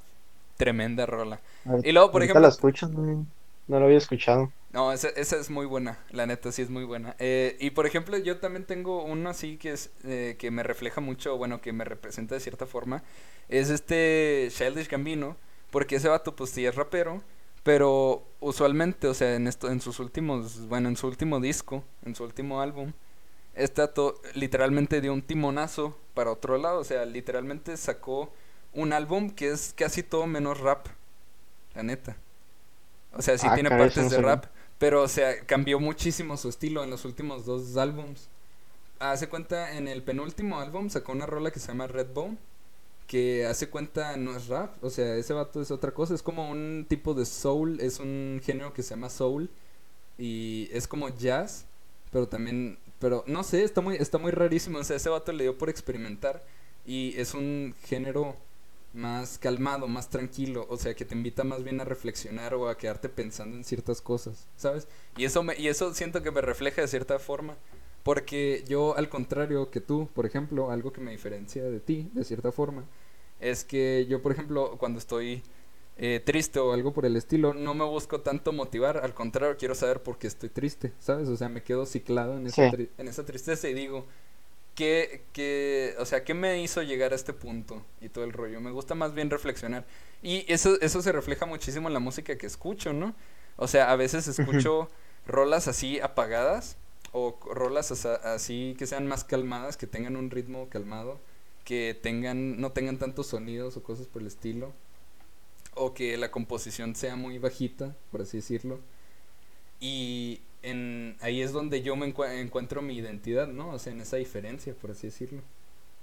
tremenda rola. Ahorita, Y luego, por ahorita la ejemplo, escucho, no, no la había escuchado. No, esa, esa es muy buena, la neta sí es muy buena. Eh, y por ejemplo, yo también tengo uno así que es eh, que me refleja mucho, bueno, que me representa de cierta forma, es este Childish Gambino, porque ese vato pues sí es rapero, pero usualmente, o sea, en esto, en sus últimos, bueno, en su último disco, en su último álbum, este vato literalmente dio un timonazo para otro lado, o sea, literalmente sacó un álbum que es casi todo menos rap, la neta. O sea, sí Ah, tiene caray, partes no de rap, pero o sea, cambió muchísimo su estilo en los últimos dos álbums. Hace cuenta, en el penúltimo álbum sacó una rola que se llama Redbone, que hace cuenta no es rap, o sea, ese vato es otra cosa, es como un tipo de soul, es un género que se llama soul y es como jazz, pero también, pero no sé, está muy, está muy rarísimo, o sea, ese vato le dio por experimentar y es un género más calmado, más tranquilo, o sea, que te invita más bien a reflexionar o a quedarte pensando en ciertas cosas, ¿sabes? Y eso me, y eso siento que me refleja de cierta forma, porque yo al contrario que tú, por ejemplo, algo que me diferencia de ti de cierta forma es que yo, por ejemplo, cuando estoy eh, triste o algo por el estilo, no me busco tanto motivar, al contrario, quiero saber por qué estoy triste, ¿sabes? O sea, me quedo ciclado en esa, Sí. en esa tristeza y digo, ¿qué, qué, o sea, ¿qué me hizo llegar a este punto? Y todo el rollo. Me gusta más bien reflexionar. Y eso, eso se refleja muchísimo en la música que escucho, ¿no? O sea, a veces escucho rolas así apagadas o rolas así que sean más calmadas, que tengan un ritmo calmado, que tengan, no tengan tantos sonidos o cosas por el estilo, o que la composición sea muy bajita, por así decirlo. Y en, ahí es donde yo me encue- encuentro mi identidad, ¿no? O sea, en esa diferencia, por así decirlo.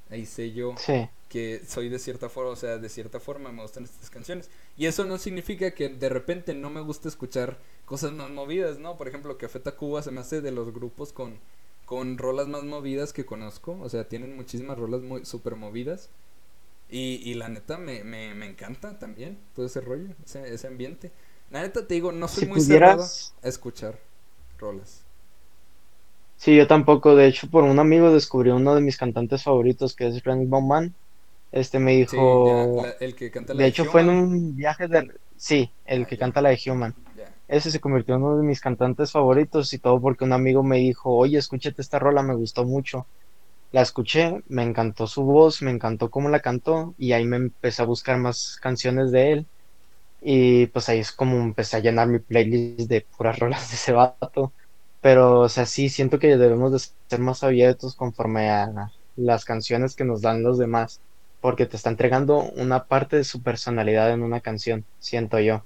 Ahí sé yo Sí, que soy de cierta forma, o sea, de cierta forma me gustan estas canciones. Y eso no significa que de repente no me guste escuchar cosas más movidas, ¿no? Por ejemplo, Café Tacuba se me hace de los grupos con, con rolas más movidas que conozco. O sea, tienen muchísimas rolas muy super movidas. Y, y la neta me, me, me encanta también todo ese rollo, ese, ese ambiente. La neta te digo, no soy si muy cerrado pudieras, a escuchar rolas. sí, yo tampoco, de hecho, por un amigo descubrí uno de mis cantantes favoritos, que es Rainbow Man, Este me Sí, dijo, ya, la- el que canta la de de hecho fue en un viaje de, sí, el Ah, que ya, canta la de Human. ya. Ese se convirtió en uno de mis cantantes favoritos y todo porque un amigo me dijo, oye, escúchate esta rola, me gustó mucho. La escuché, me encantó su voz, me encantó cómo la cantó y ahí me empecé a buscar más canciones de él y pues ahí es como empecé a llenar mi playlist de puras rolas de ese vato. Pero, o sea, sí, siento que debemos de ser más abiertos conforme a las canciones que nos dan los demás, porque te está entregando una parte de su personalidad en una canción, siento yo.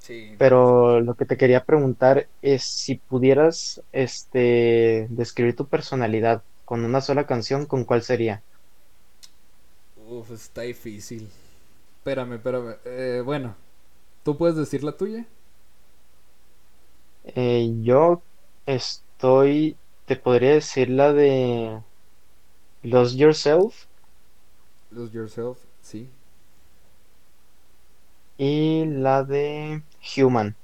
Sí. Pero lo que te quería preguntar es si pudieras, este, describir tu personalidad con una sola canción, ¿con cuál sería? Uf, está difícil. Espérame, espérame. Eh, bueno, ¿tú puedes decir la tuya? Eh, yo estoy, te podría decir la de Lose Yourself Lose Yourself, sí. y la de Human,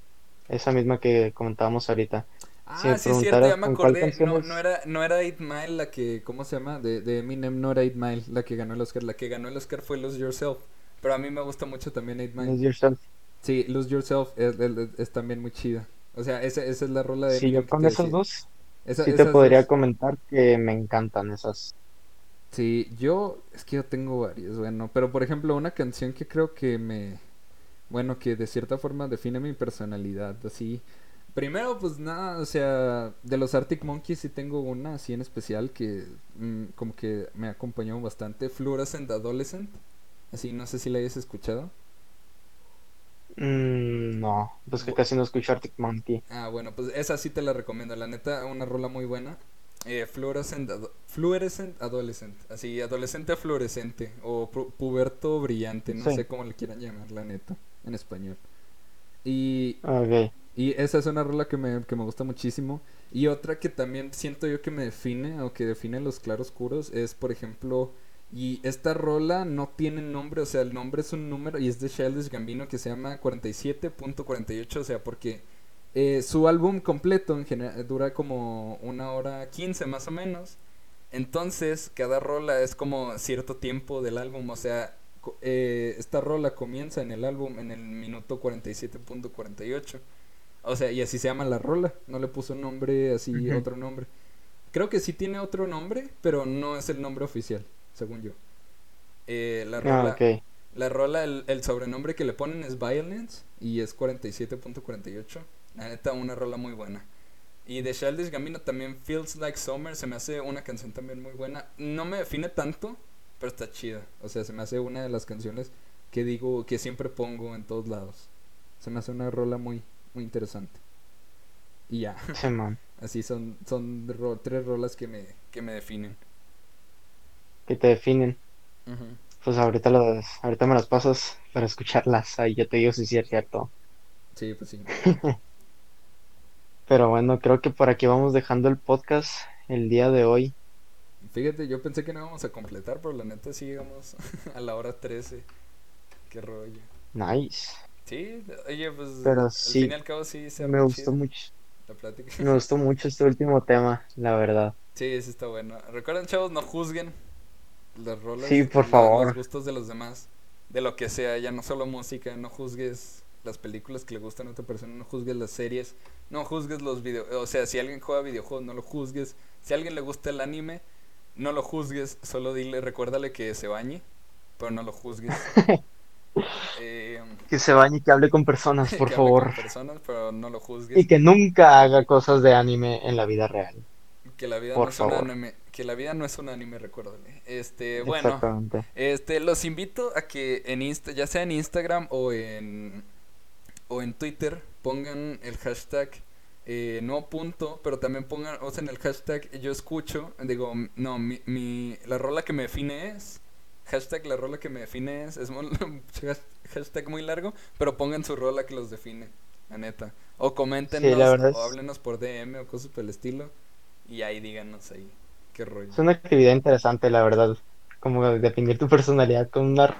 esa misma que comentábamos ahorita. Si Ah, me sí es cierto, ya me acordé. No, era, no era 8 Mile la que, ¿cómo se llama? De, de Eminem, no era 8 Mile la que ganó el Oscar. La que ganó el Oscar fue Lose Yourself. Pero a mí me gusta mucho también 8 Mile. Lose Yourself. Sí, Lose Yourself es, es- es también muy chida. O sea, esa, esa es la rola de Sí, Eminem yo con esas decía. dos, Esa- sí te podría dos. comentar que me encantan esas. Sí, yo, es que yo tengo varias, bueno, pero por ejemplo, una canción que creo que me, bueno, que de cierta forma define mi personalidad, así. Primero, pues nada, o sea, de los Arctic Monkeys sí tengo una así en especial que mm, como que me acompañó bastante, Fluorescent Adolescent, así, no sé si la hayas escuchado. Mm, no, pues que casi no escucho Arctic Monkey. Ah, bueno, pues esa sí te la recomiendo, la neta, una rola muy buena. Eh, Fluorescent, Ado- Fluorescent Adolescent, así, adolescente fluorescente o pu- puberto brillante, no Sí, sé cómo le quieran llamar, la neta, en español. Y, y esa es una rola que me, que me gusta muchísimo. Y otra que también siento yo que me define, o que define los claroscuros, es, por ejemplo, y esta rola no tiene nombre, o sea, el nombre es un número y es de Childish Gambino que se llama 47.48, o sea, porque eh, su álbum completo en general dura como una hora 15 más o menos. Entonces, cada rola es como cierto tiempo del álbum, o sea, eh, esta rola comienza en el álbum en el minuto 47.48. O sea, y así se llama la rola, no le puso nombre así, otro nombre. Creo que sí tiene otro nombre, pero no es el nombre oficial, según yo. Eh, la Ah, rola, la rola, el, el sobrenombre que le ponen es Violence y es 47.48. La neta, una rola muy buena. Y de Childish Gambino también Feels Like Summer se me hace una canción también muy buena. No me define tanto, pero está chida. O sea, se me hace una de las canciones que digo que siempre pongo en todos lados. Se me hace una rola muy, muy interesante. Y ya, Sí, así son, son ro- tres rolas que me, que me definen. Que te definen. Pues ahorita las, ahorita me las pasas para escucharlas. Ahí yo te digo si sí es cierto. Sí, pues sí. Pero bueno, creo que por aquí vamos dejando el podcast el día de hoy. Fíjate, yo pensé que no íbamos a completar, pero la neta sí llegamos a la hora 13. Qué rollo. Nice. Sí, oye, pues Pero al sí, fin y al cabo sí se me gustó chido mucho. la plática. Me gustó mucho este último tema, la verdad. Sí, sí está bueno. Recuerden, chavos, no juzguen las rolas, Sí, por favor. los gustos de los demás, de lo que sea, ya no solo música, no juzgues las películas que le gustan a otra persona, no juzgues las series, no juzgues los videos, o sea, si alguien juega videojuegos, no lo juzgues, si a alguien le gusta el anime, no lo juzgues, solo dile, recuérdale que se bañe, pero no lo juzgues. Eh, Que se bañe y que hable con personas, por que hable favor. con personas, pero no lo juzgues. Y que nunca haga cosas de anime en la vida real. Que la vida Por no un favor. anime, que la vida no es un anime, recuérdale. Este, bueno, este, los invito a que en Insta, ya sea en Instagram o en o en Twitter pongan el hashtag eh, no punto, pero también pongan, usen el hashtag yo escucho, digo, no, mi, mi la rola que me define es hashtag la rola que me define es, es hashtag muy largo, pero pongan su rola que los define, la neta. O verdad o háblenos por DM o cosas por el estilo y ahí díganos ahí qué rollo. Es una actividad interesante, la verdad. Como definir tu personalidad con una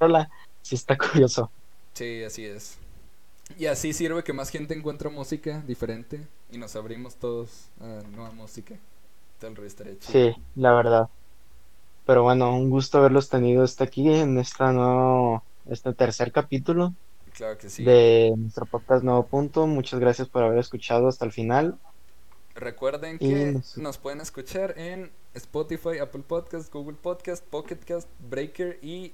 rola. Sí está curioso. Sí, así es. Y así sirve que más gente encuentra música diferente y nos abrimos todos a nueva música. Tal vez estaría chido. Sí, la verdad. Pero bueno, un gusto haberlos tenido hasta aquí en esta nuevo, este tercer capítulo Claro que sí. de nuestro podcast Nuevo Punto. Muchas gracias por haber escuchado hasta el final. Recuerden que nos- nos pueden escuchar en Spotify, Apple Podcast, Google Podcast, Pocket Cast, Breaker y.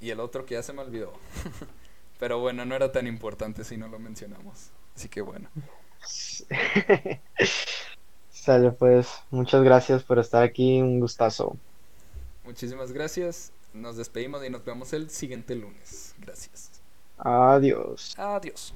Y el otro que ya se me olvidó. Pero bueno, no era tan importante si no lo mencionamos. Así que bueno. Sale pues, muchas gracias por estar aquí, un gustazo. Muchísimas gracias. Nos despedimos y nos vemos el siguiente lunes. Gracias. Adiós. Adiós.